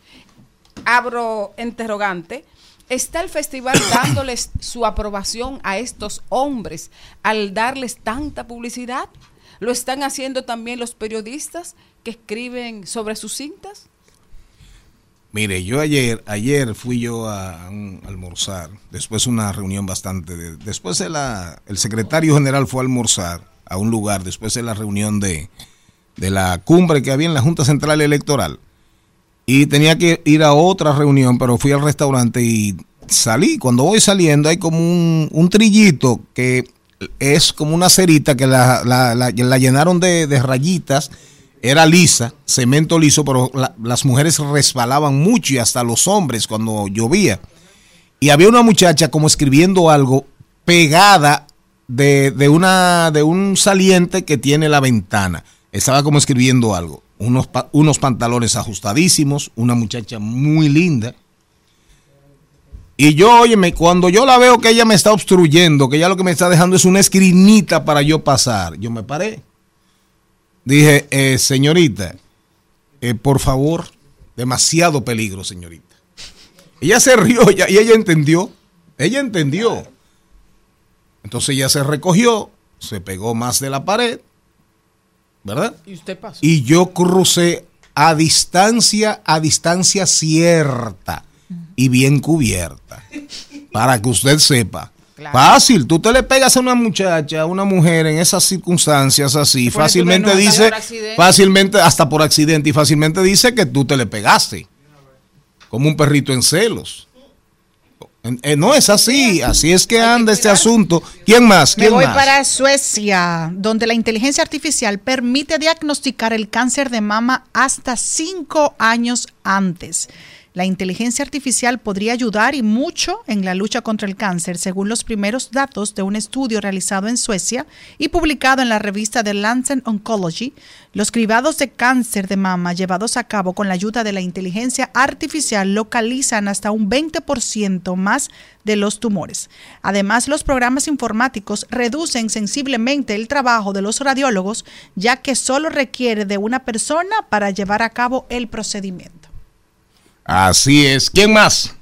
Q: Abro interrogante. ¿Está el festival dándoles su aprobación a estos hombres al darles tanta publicidad? ¿Lo están haciendo también los periodistas que escriben sobre sus cintas?
A: Mire, yo ayer, ayer fui yo a almorzar, después una reunión bastante, de- después de la, el secretario general fue a almorzar a un lugar, después de la reunión de, de la cumbre que había en la Junta Central Electoral, y tenía que ir a otra reunión, pero fui al restaurante y salí, cuando voy saliendo hay como un, un trillito que es como una cerita que la, la- llenaron de, de rayitas, era lisa, cemento liso, pero la- las mujeres resbalaban mucho y hasta los hombres cuando llovía. Y había una muchacha como escribiendo algo pegada de, de una, de un saliente que tiene la ventana. Estaba como escribiendo algo. Unos, unos pantalones ajustadísimos, una muchacha muy linda. Y yo, óyeme, cuando yo la veo que ella me está obstruyendo, que ella lo que me está dejando es una escrinita para yo pasar, yo me paré. Dije, eh, señorita, eh, por favor, demasiado peligro, señorita. Ella se rió y ella entendió. Ella entendió. Entonces ella se recogió, se pegó más de la pared, ¿verdad?
Q: ¿Y usted pasó?
A: Y yo crucé a distancia, a distancia cierta y bien cubierta. Para que usted sepa.
P: Claro.
A: Fácil, tú te le pegas a una muchacha, a una mujer en esas circunstancias así, fácilmente dice, fácilmente, hasta por accidente, y fácilmente dice que tú te le pegaste. Como un perrito en celos. Eh, no es así, así es que anda este asunto. ¿Quién más?
P: Me
A: ¿Quién
P: voy
A: más?
P: para Suecia, donde la inteligencia artificial permite diagnosticar el cáncer de mama hasta cinco años antes. La inteligencia artificial podría ayudar y mucho en la lucha contra el cáncer, según los primeros datos de un estudio realizado en Suecia y publicado en la revista The Lancet Oncology. Los cribados de cáncer de mama llevados a cabo con la ayuda de la inteligencia artificial localizan hasta un 20% más de los tumores. Además, los programas informáticos reducen sensiblemente el trabajo de los radiólogos, ya que solo requiere de una persona para llevar a cabo el procedimiento.
A: Así es. ¿Quién más?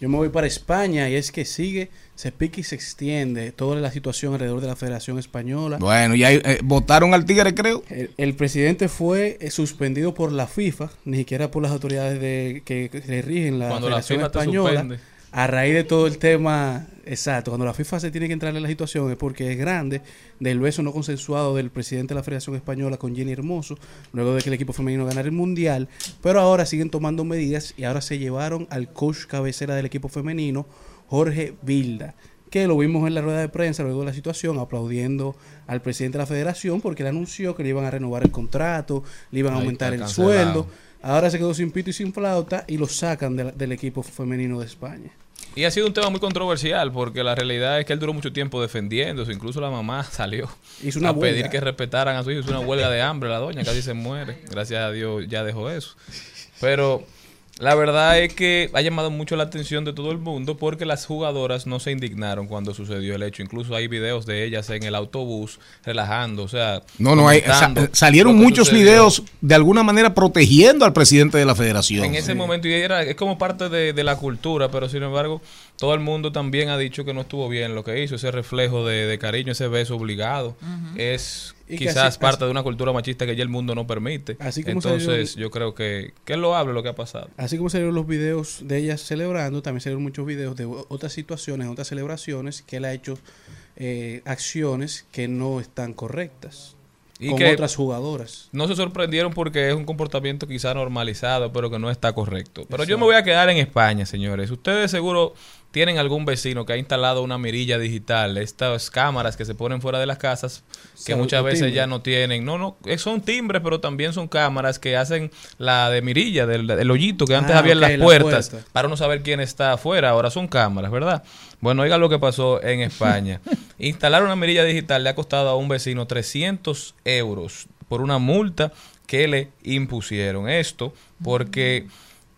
E: Yo me voy para España y es que sigue, se pica y se extiende toda la situación alrededor de la Federación Española.
A: Bueno, ya eh, votaron al Tigre, creo.
E: El, el presidente fue eh, suspendido por la FIFA, ni siquiera por las autoridades de, que, que le rigen la
C: Cuando la
E: Federación
C: FIFA te
E: Española.
C: suspende.
E: A raíz de todo el tema, exacto, cuando la FIFA se tiene que entrar en la situación es porque es grande del beso no consensuado del presidente de la Federación Española con Jenny Hermoso, luego de que el equipo femenino ganara el Mundial, pero ahora siguen tomando medidas y ahora se llevaron al coach cabecera del equipo femenino, Jorge Vilda, que lo vimos en la rueda de prensa luego de la situación, aplaudiendo al presidente de la federación porque él anunció que le iban a renovar el contrato, le iban a aumentar el sueldo. Ahora se quedó sin pito y sin flauta y lo sacan de la- del equipo femenino de España.
C: Y ha sido un tema muy controversial porque la realidad es que él duró mucho tiempo defendiéndose. Incluso la mamá salió
E: Hizo una
C: a pedir que respetaran a su hijo. Hizo una huelga de hambre. La doña casi se muere. Gracias a Dios ya dejó eso. Pero la verdad es que ha llamado mucho la atención de todo el mundo porque las jugadoras no se indignaron cuando sucedió el hecho. Incluso hay videos de ellas en el autobús relajando. O sea,
A: No, no, hay, sa- salieron muchos
C: sucedió.
A: videos de alguna manera protegiendo al presidente de la federación.
C: En ese momento, y era, es como parte de, de la cultura, pero sin embargo, todo el mundo también ha dicho que no estuvo bien lo que hizo, ese reflejo de, de cariño, ese beso obligado. Es quizás
E: así-
C: parte
E: así-
C: de una cultura machista que ya el mundo no permite.
E: Así como
C: Entonces, yo creo que, que es loable lo que ha pasado.
E: Así como salieron los videos de ella celebrando, también salieron muchos videos de otras situaciones, otras celebraciones que él ha hecho eh, acciones que no están correctas
C: Y
E: con
C: que
E: otras jugadoras.
C: No se sorprendieron porque es un comportamiento quizá normalizado, pero que no está correcto. Pero yo me voy a quedar en España, señores. Ustedes seguro tienen algún vecino que ha instalado una mirilla digital, estas cámaras que se ponen fuera de las casas, que muchas veces ya no tienen. No, no, eh, son timbres, pero también son cámaras que hacen la de mirilla, del, del hoyito que antes
E: Ah,
C: había en las
E: la
C: puertas,
E: puerta.
C: para no saber quién está afuera. Ahora son cámaras, ¿verdad? Bueno, oiga lo que pasó en España. Instalar una mirilla digital le ha costado a un vecino 300 euros por una multa que le impusieron. Esto porque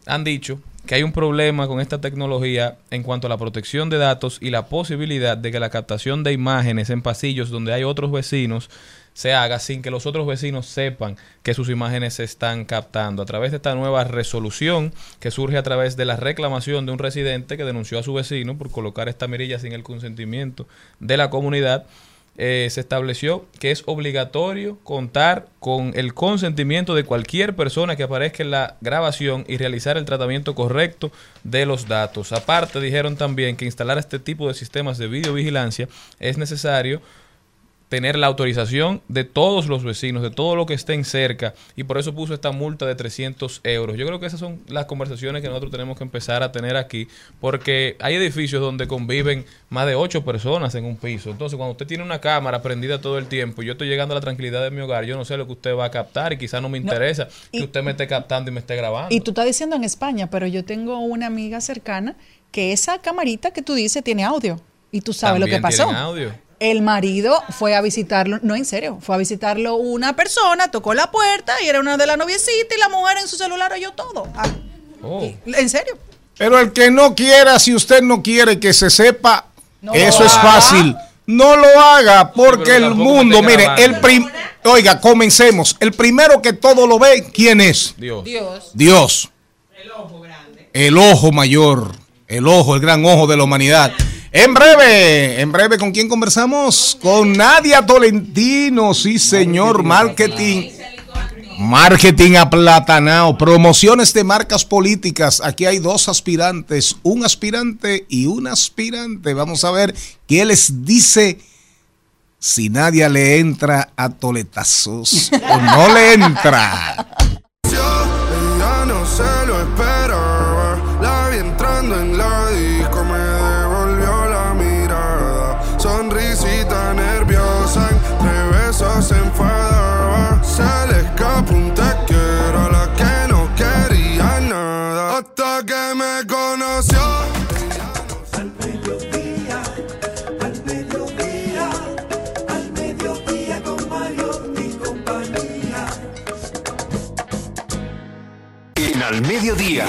C: han dicho que hay un problema con esta tecnología en cuanto a la protección de datos y la posibilidad de que la captación de imágenes en pasillos donde hay otros vecinos se haga sin que los otros vecinos sepan que sus imágenes se están captando. A través de esta nueva resolución que surge a través de la reclamación de un residente que denunció a su vecino por colocar esta mirilla sin el consentimiento de la comunidad, eh, se estableció que es obligatorio contar con el consentimiento de cualquier persona que aparezca en la grabación y realizar el tratamiento correcto de los datos. Aparte, dijeron también que instalar este tipo de sistemas de videovigilancia es necesario tener la autorización de todos los vecinos, de todo lo que estén cerca, y por eso puso esta multa de 300 euros. Yo creo que esas son las conversaciones que nosotros tenemos que empezar a tener aquí, porque hay edificios donde conviven más de 8 personas en un piso. Entonces, cuando usted tiene una cámara prendida todo el tiempo, y yo estoy llegando a la tranquilidad de mi hogar, yo no sé lo que usted va a captar y quizás no me interesa que usted me esté captando y me esté grabando.
P: Y tú estás diciendo en España, pero yo tengo una amiga cercana que esa camarita que tú dices tiene audio. Y tú sabes lo que pasó.
C: audio.
P: El marido fue a visitarlo, no en serio, fue a visitarlo una persona, tocó la puerta y era una de la noviecita y la mujer en su celular oyó todo. Ah,
C: Oh.
P: ¿En serio?
A: Pero el que no quiera, si usted no quiere que se sepa,
P: No
A: eso es
P: haga.
A: fácil. No lo haga porque el mundo, mire, el prim Oiga, comencemos. El primero que todo lo ve, ¿quién es?
C: Dios.
A: Dios. El ojo mayor, el ojo, el gran ojo de la humanidad. En breve, en breve, ¿con quién conversamos? Con Nadia Tolentino, sí señor, marketing. Marketing aplatanao, promociones de marcas políticas. Aquí hay dos aspirantes, un aspirante y un aspirante. Vamos a ver qué les dice si Nadia le entra a toletazos o no le entra.
J: Ella no se lo.
T: Al Mediodía,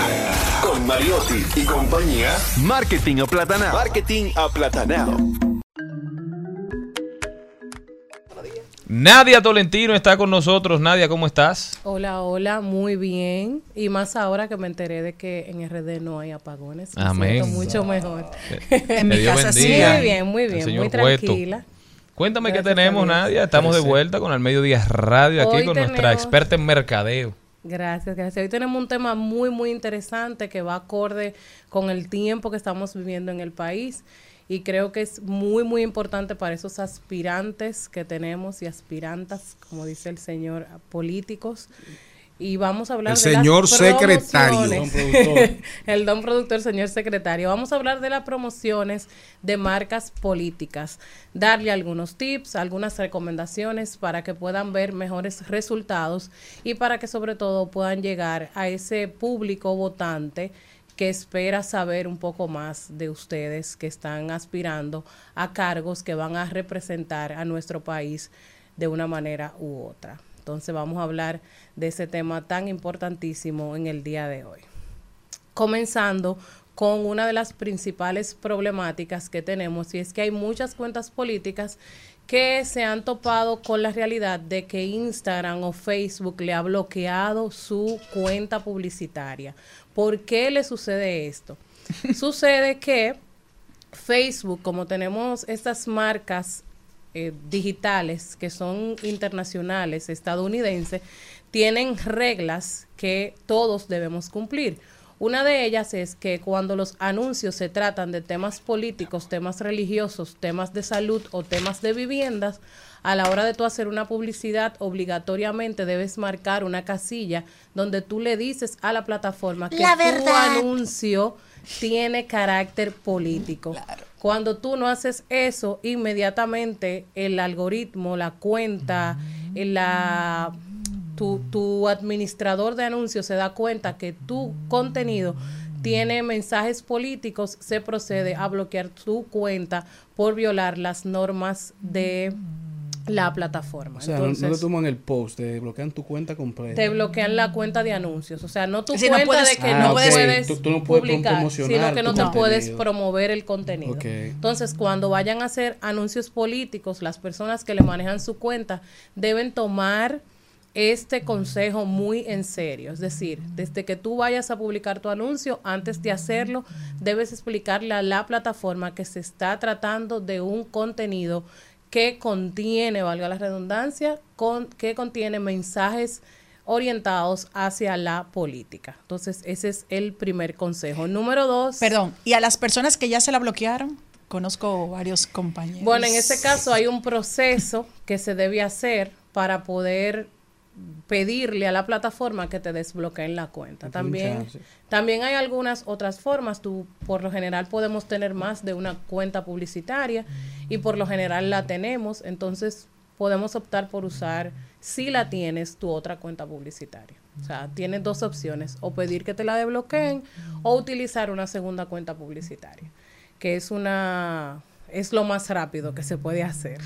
T: con
H: Mariotti y compañía, Marketing Aplatanao. Marketing Aplatanao.
C: Nadia Tolentino está con nosotros. Nadia, ¿cómo estás?
U: Hola, hola, muy bien. Y más ahora que me enteré de que en RD no hay apagones. Me
C: Amén.
U: siento mucho mejor. En mi
C: Dios
U: casa sí. Muy bien, muy bien, muy
C: Cueto.
U: tranquila.
C: Cuéntame qué
U: Gracias a
C: tenemos. Nadia. Estamos de vuelta con Al Mediodía Radio aquí
U: Hoy
C: con nuestra experta en mercadeo.
U: Gracias, gracias. Hoy tenemos un tema muy, muy interesante que va acorde con el tiempo que estamos viviendo en el país y creo que es muy, muy importante para esos aspirantes que tenemos y aspirantas, como dice el señor, políticos. Y vamos a hablar
A: El
U: de las
A: señor secretario. Don
U: el don productor, señor secretario. Vamos a hablar de las promociones de marcas políticas, darle algunos tips, algunas recomendaciones para que puedan ver mejores resultados y para que sobre todo puedan llegar a ese público votante que espera saber un poco más de ustedes que están aspirando a cargos que van a representar a nuestro país de una manera u otra. Entonces vamos a hablar de ese tema tan importantísimo en el día de hoy comenzando con una de las principales problemáticas que tenemos y es que hay muchas cuentas políticas que se han topado con la realidad de que Instagram o Facebook le ha bloqueado su cuenta publicitaria. ¿Por qué le sucede esto? sucede que Facebook, como tenemos estas marcas eh, digitales que son internacionales, estadounidenses, tienen reglas que todos debemos cumplir. Una de ellas es que cuando los anuncios se tratan de temas políticos, temas religiosos, temas de salud o temas de viviendas, a la hora de tú hacer una publicidad, obligatoriamente debes marcar una casilla donde tú le dices a la plataforma que
N: La
U: tu anuncio tiene carácter político. Cuando tú no haces eso, inmediatamente el algoritmo, la cuenta, la tu, tu administrador de anuncios se da cuenta que tu contenido tiene mensajes políticos, se procede a bloquear tu cuenta por violar las normas de la plataforma.
E: O sea, no-
U: Entonces,
E: no, te toman el post, te bloquean tu cuenta completa.
U: te bloquean la cuenta de anuncios. O sea, no tu
P: no
U: cuenta
P: puedes-
U: de que
E: Ah,
U: no puedes
E: Tú- tú no puedes
U: publicar,
E: promocionar
U: sino que no te puedes
E: contenido.
U: promover el contenido. Entonces, cuando vayan a hacer anuncios políticos, las personas que le manejan su cuenta deben tomar este consejo muy en serio. Es decir, desde que tú vayas a publicar tu anuncio, antes de hacerlo, debes explicarle a la plataforma que se está tratando de un contenido que contiene, valga la redundancia, con, que contiene mensajes orientados hacia la política. Entonces, ese es el primer consejo. Número dos.
P: Perdón, y a las personas que ya se la bloquearon, conozco varios compañeros.
U: Bueno, en este caso hay un proceso que se debe hacer para poder pedirle a la plataforma que te desbloqueen la cuenta. También, también hay algunas otras formas. Tú, por lo general, podemos tener más de una cuenta publicitaria y por lo general la tenemos. Entonces, podemos optar por usar, si la tienes, tu otra cuenta publicitaria. O sea, tienes dos opciones, o pedir que te la desbloqueen o utilizar una segunda cuenta publicitaria, que es una es lo más rápido que se puede hacer.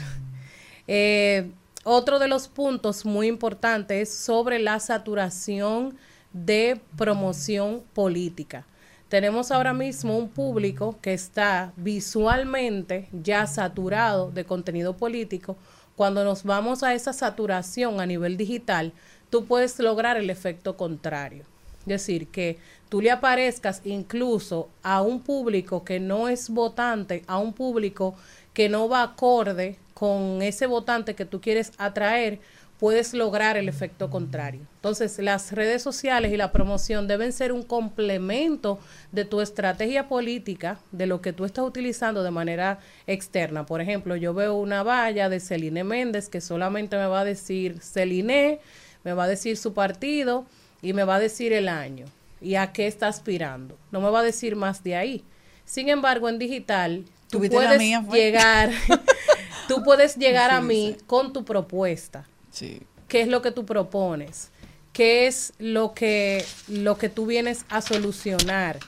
U: Eh, otro de los puntos muy importantes es sobre la saturación de promoción política. Tenemos ahora mismo un público que está visualmente ya saturado de contenido político. Cuando nos vamos a esa saturación a nivel digital, tú puedes lograr el efecto contrario. Es decir, que tú le aparezcas incluso a un público que no es votante, a un público que no va acorde con ese votante que tú quieres atraer, puedes lograr el efecto contrario. Entonces, las redes sociales y la promoción deben ser un complemento de tu estrategia política, de lo que tú estás utilizando de manera externa. Por ejemplo, yo veo una valla de Celine Méndez que solamente me va a decir Celine, me va a decir su partido y me va a decir el año y a qué está aspirando. No me va a decir más de ahí. Sin embargo, en digital, tú puedes
P: mía,
U: llegar, tú puedes llegar a
P: Sí,
U: mí con tu propuesta.
P: Sí.
U: ¿Qué es lo que tú propones? ¿Qué es lo que, lo que tú vienes a solucionar?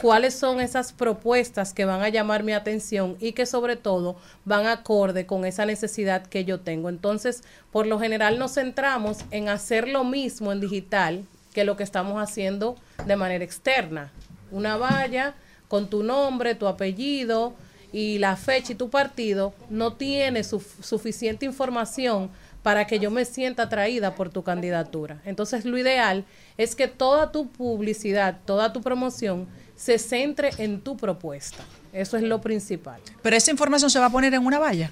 U: ¿Cuáles son esas propuestas que van a llamar mi atención y que sobre todo van acorde con esa necesidad que yo tengo? Entonces, por lo general nos centramos en hacer lo mismo en digital que lo que estamos haciendo de manera externa. Una valla con tu nombre, tu apellido y la fecha y tu partido no tiene su- suficiente información para que yo me sienta atraída por tu candidatura. Entonces, lo ideal es que toda tu publicidad, toda tu promoción se centre en tu propuesta. Eso es lo principal.
P: Pero esa información se va a poner en una valla.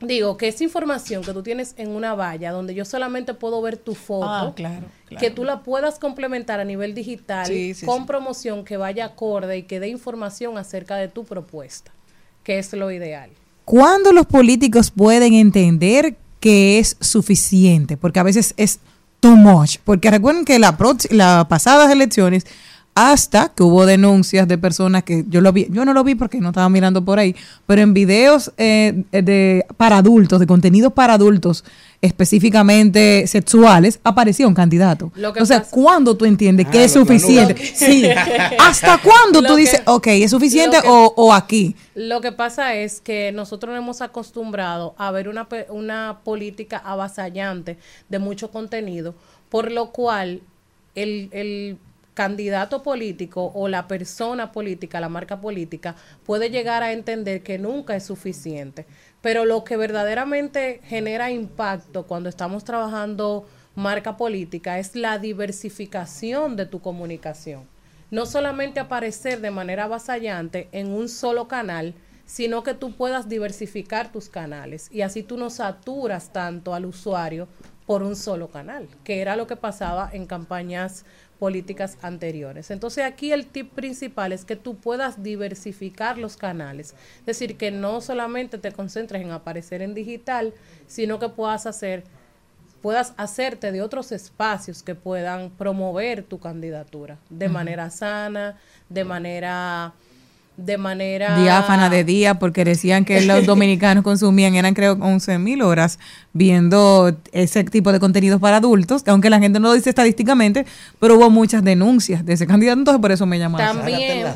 U: Digo que esa información que tú tienes en una valla donde yo solamente puedo ver tu foto,
P: Ah, claro, claro.
U: que tú la puedas complementar a nivel digital
P: Sí, sí,
U: con
P: sí.
U: promoción que vaya acorde y que dé información acerca de tu propuesta, que es lo ideal.
D: ¿Cuándo los políticos pueden entender que es suficiente? Porque a veces es too much. Porque recuerden que la las pasadas elecciones, hasta que hubo denuncias de personas que yo lo vi, yo no lo vi porque no estaba mirando por ahí, pero en videos eh, de para adultos, de contenido para adultos, específicamente sexuales, aparecía un candidato.
U: Lo que
D: O sea,
U: pasa-
D: ¿cuándo tú entiendes que
U: Ah,
D: es suficiente?
U: que-
D: Sí. ¿Hasta cuándo tú
U: que-
D: dices, ok, es suficiente
U: que-
D: o, o aquí?
U: Lo que pasa es que nosotros nos hemos acostumbrado a ver una, pe- una política avasallante de mucho contenido, por lo cual el, el candidato político o la persona política, la marca política, puede llegar a entender que nunca es suficiente. Pero lo que verdaderamente genera impacto cuando estamos trabajando marca política es la diversificación de tu comunicación no solamente aparecer de manera avasallante en un solo canal, sino que tú puedas diversificar tus canales y así tú no saturas tanto al usuario por un solo canal, que era lo que pasaba en campañas políticas anteriores. Entonces aquí el tip principal es que tú puedas diversificar los canales, es decir, que no solamente te concentres en aparecer en digital, sino que puedas hacer puedas hacerte de otros espacios que puedan promover tu candidatura de manera sana, de manera de manera
D: diáfana de día porque decían que los dominicanos consumían eran creo 11 mil horas viendo ese tipo de contenidos para adultos aunque la gente no lo dice estadísticamente pero hubo muchas denuncias de ese candidato entonces por eso me llamaron.
U: También,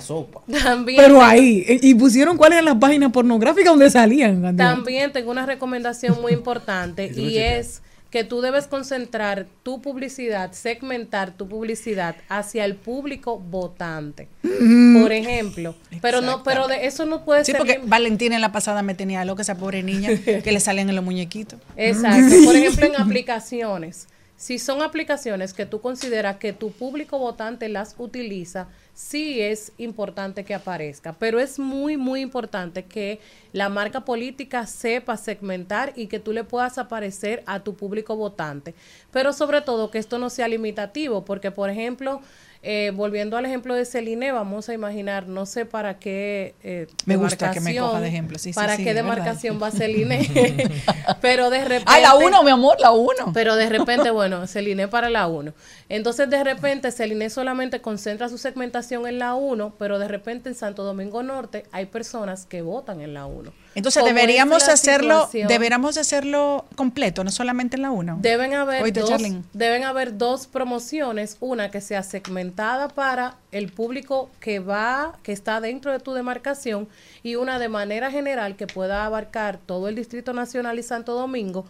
U: también
D: pero ahí y pusieron cuáles eran las páginas pornográficas donde salían.
U: También tengo una recomendación muy importante y es que tú debes concentrar tu publicidad, segmentar tu publicidad hacia el público votante.
P: Mm.
U: Por ejemplo, pero no, pero de eso no puede
P: Sí,
U: ser
P: porque
U: bien-
P: Valentina en la pasada me tenía loca esa pobre niña que le salían en los muñequitos.
U: Exacto. Por ejemplo, en aplicaciones. Si son aplicaciones que tú consideras que tu público votante las utiliza, sí es importante que aparezca. Pero es muy, muy importante que la marca política sepa segmentar y que tú le puedas aparecer a tu público votante. Pero sobre todo que esto no sea limitativo, porque por ejemplo, eh, volviendo al ejemplo de Celine, vamos a imaginar, no sé para qué eh,
P: Me gusta que me
U: demarcación-
P: coja de ejemplo, sí, sí,
U: para
P: sí,
U: qué
P: verdad.
U: demarcación va Celine, pero de repente...
P: Ay, la uno, mi amor, la uno.
U: Pero de repente, bueno, Celine para la 1. Entonces, de repente, Celine solamente concentra su segmentación en la 1, pero de repente en Santo Domingo Norte hay personas que votan en la 1.
P: Entonces deberíamos hacerlo,
U: situación,
P: deberíamos hacerlo completo, no solamente en la uno.
U: Deben haber, dos,
P: Charlene.
U: deben haber dos promociones, una que sea segmentada para el público que va, que está dentro de tu demarcación y una de manera general que pueda abarcar todo el Distrito Nacional y Santo Domingo,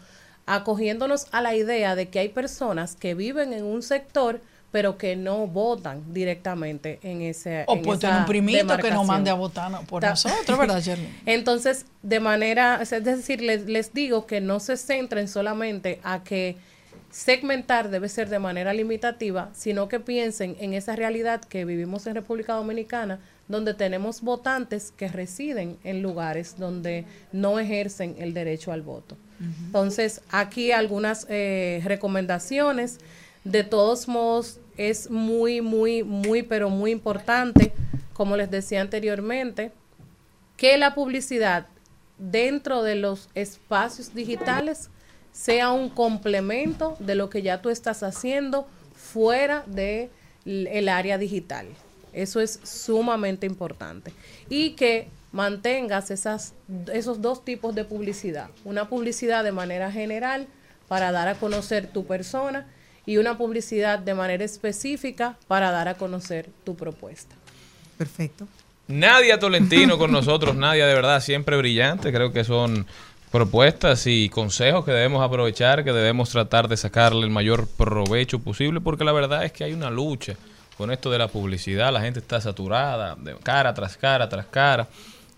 U: acogiéndonos a la idea de que hay personas que viven en un sector pero que no votan directamente en ese
P: O
U: en
P: pues tiene un primito que nos mande a votar no, por
U: Ta-
P: nosotros, ¿verdad, Charlene?
U: Entonces, de manera, es decir, les, les digo que no se centren solamente a que segmentar debe ser de manera limitativa, sino que piensen en esa realidad que vivimos en República Dominicana, donde tenemos votantes que residen en lugares donde no ejercen el derecho al voto. Entonces, aquí algunas eh, recomendaciones. De todos modos, es muy, muy, muy, pero muy importante, como les decía anteriormente, que la publicidad dentro de los espacios digitales sea un complemento de lo que ya tú estás haciendo fuera de l- el área digital. Eso es sumamente importante. Y que mantengas esas, esos dos tipos de publicidad. Una publicidad de manera general para dar a conocer tu persona y una publicidad de manera específica para dar a conocer tu propuesta.
D: Perfecto.
C: Nadia Tolentino con nosotros, Nadia de verdad siempre brillante, creo que son propuestas y consejos que debemos aprovechar, que debemos tratar de sacarle el mayor provecho posible, porque la verdad es que hay una lucha con esto de la publicidad, la gente está saturada, de cara tras cara tras cara,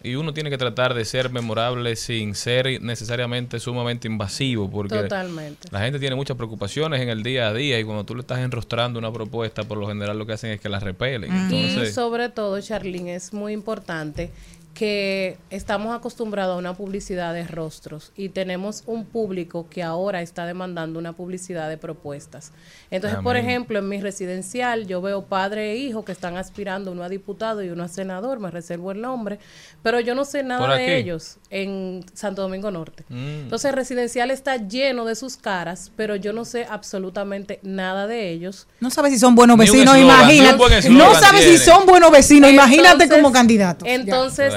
C: y uno tiene que tratar de ser memorable sin ser necesariamente sumamente invasivo, porque
U: Totalmente.
C: la gente tiene muchas preocupaciones en el día a día y cuando tú le estás enrostrando una propuesta, por lo general lo que hacen es que la repelen.
U: Y
C: Entonces,
U: sobre todo, Charlene, es muy importante que estamos acostumbrados a una publicidad de rostros y tenemos un público que ahora está demandando una publicidad de propuestas. Entonces, por ejemplo, en mi residencial yo veo padre e hijo que están aspirando uno a diputado y uno a senador, me reservo el nombre, pero yo no sé
V: ¿Por
U: nada de ellos en Santo Domingo Norte.
V: Mm.
U: Entonces, el residencial está lleno de sus caras, pero yo no sé absolutamente nada de ellos.
D: No sabes si son buenos vecinos, imagínate.
U: buen
D: No
U: eslogan
D: sabes si son buenos vecinos, imagínate
U: Entonces-
D: como candidato.
U: Entonces,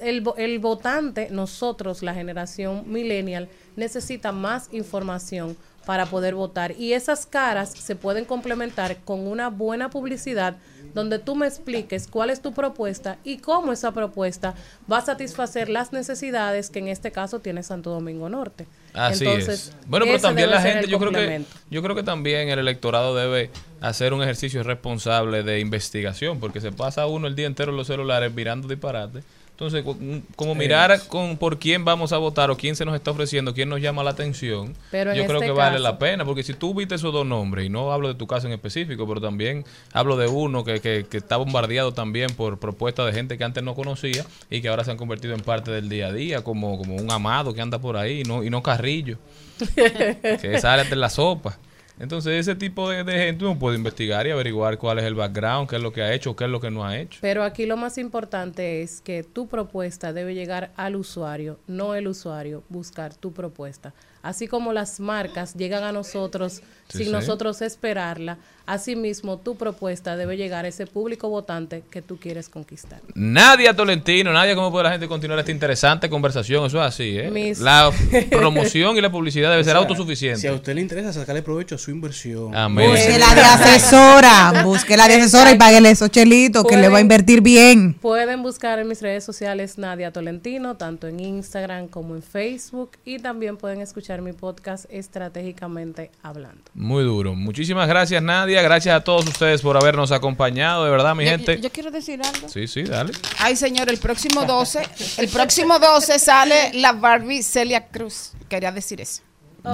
U: el, el votante, nosotros, la generación millennial, necesita más información para poder votar. Y esas caras se pueden complementar con una buena publicidad donde tú me expliques cuál es tu propuesta y cómo esa propuesta va a satisfacer las necesidades que en este caso tiene Santo Domingo Norte.
C: Así
U: Entonces,
C: es. Bueno, pero también la gente, yo creo que yo creo que también el electorado debe hacer un ejercicio responsable de investigación, porque se pasa uno el día entero en los celulares mirando disparate. Entonces, mm, como mirar con por quién vamos a votar o quién se nos está ofreciendo, quién nos llama la atención,
U: Pero
C: yo creo
U: este
C: que vale
U: caso-
C: la pena, porque si tú viste esos dos nombres, y no hablo de tu caso en específico, pero también hablo de uno que, que, que está bombardeado también por propuestas de gente que antes no conocía y que ahora se han convertido en parte del día a día, como, como un amado que anda por ahí, y no, y no carrillo que sale de la sopa. Entonces, ese tipo de, gente uno puede investigar y averiguar cuál es el background, qué es lo que ha hecho, qué es lo que no ha hecho.
U: Pero aquí lo más importante es que tu propuesta debe llegar al usuario, no el usuario buscar tu propuesta. Así como las marcas llegan a nosotros
C: Sí,
U: sin
C: sí.
U: nosotros esperarla, asimismo tu propuesta debe llegar a ese público votante que tú quieres conquistar.
C: Nadia Tolentino, Nadia, ¿cómo puede la gente continuar esta interesante conversación? Eso es así, ¿eh?
U: Mis-
C: La promoción y la publicidad debe ser
E: O sea,
C: autosuficiente.
E: Si a usted le interesa sacarle provecho a su inversión.
C: Amén.
D: Búsquela de asesora, búsquela de asesora y páguele esos chelitos que le va a invertir bien.
U: Pueden buscar en mis redes sociales Nadia Tolentino, tanto en Instagram como en Facebook, y también pueden escuchar mi podcast Estratégicamente Hablando.
C: Muy duro. Muchísimas gracias, Nadia. Gracias a todos ustedes por habernos acompañado, de verdad, mi
Q: Yo-
C: gente.
Q: Yo, yo quiero decir algo.
C: Sí, sí, dale.
Q: Ay, señor, el próximo 12, el próximo 12 sale la Barbie Celia Cruz. Quería decir eso.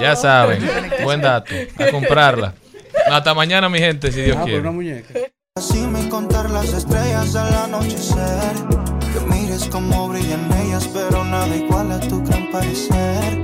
C: Ya saben. Buen dato. A comprarla. Hasta mañana, mi gente, si Dios
E: Ah,
C: quiere.
E: una muñeca.
V: Así me contar las estrellas al anochecer. Que mires cómo brillan ellas, pero nada igual a tu gran parecer.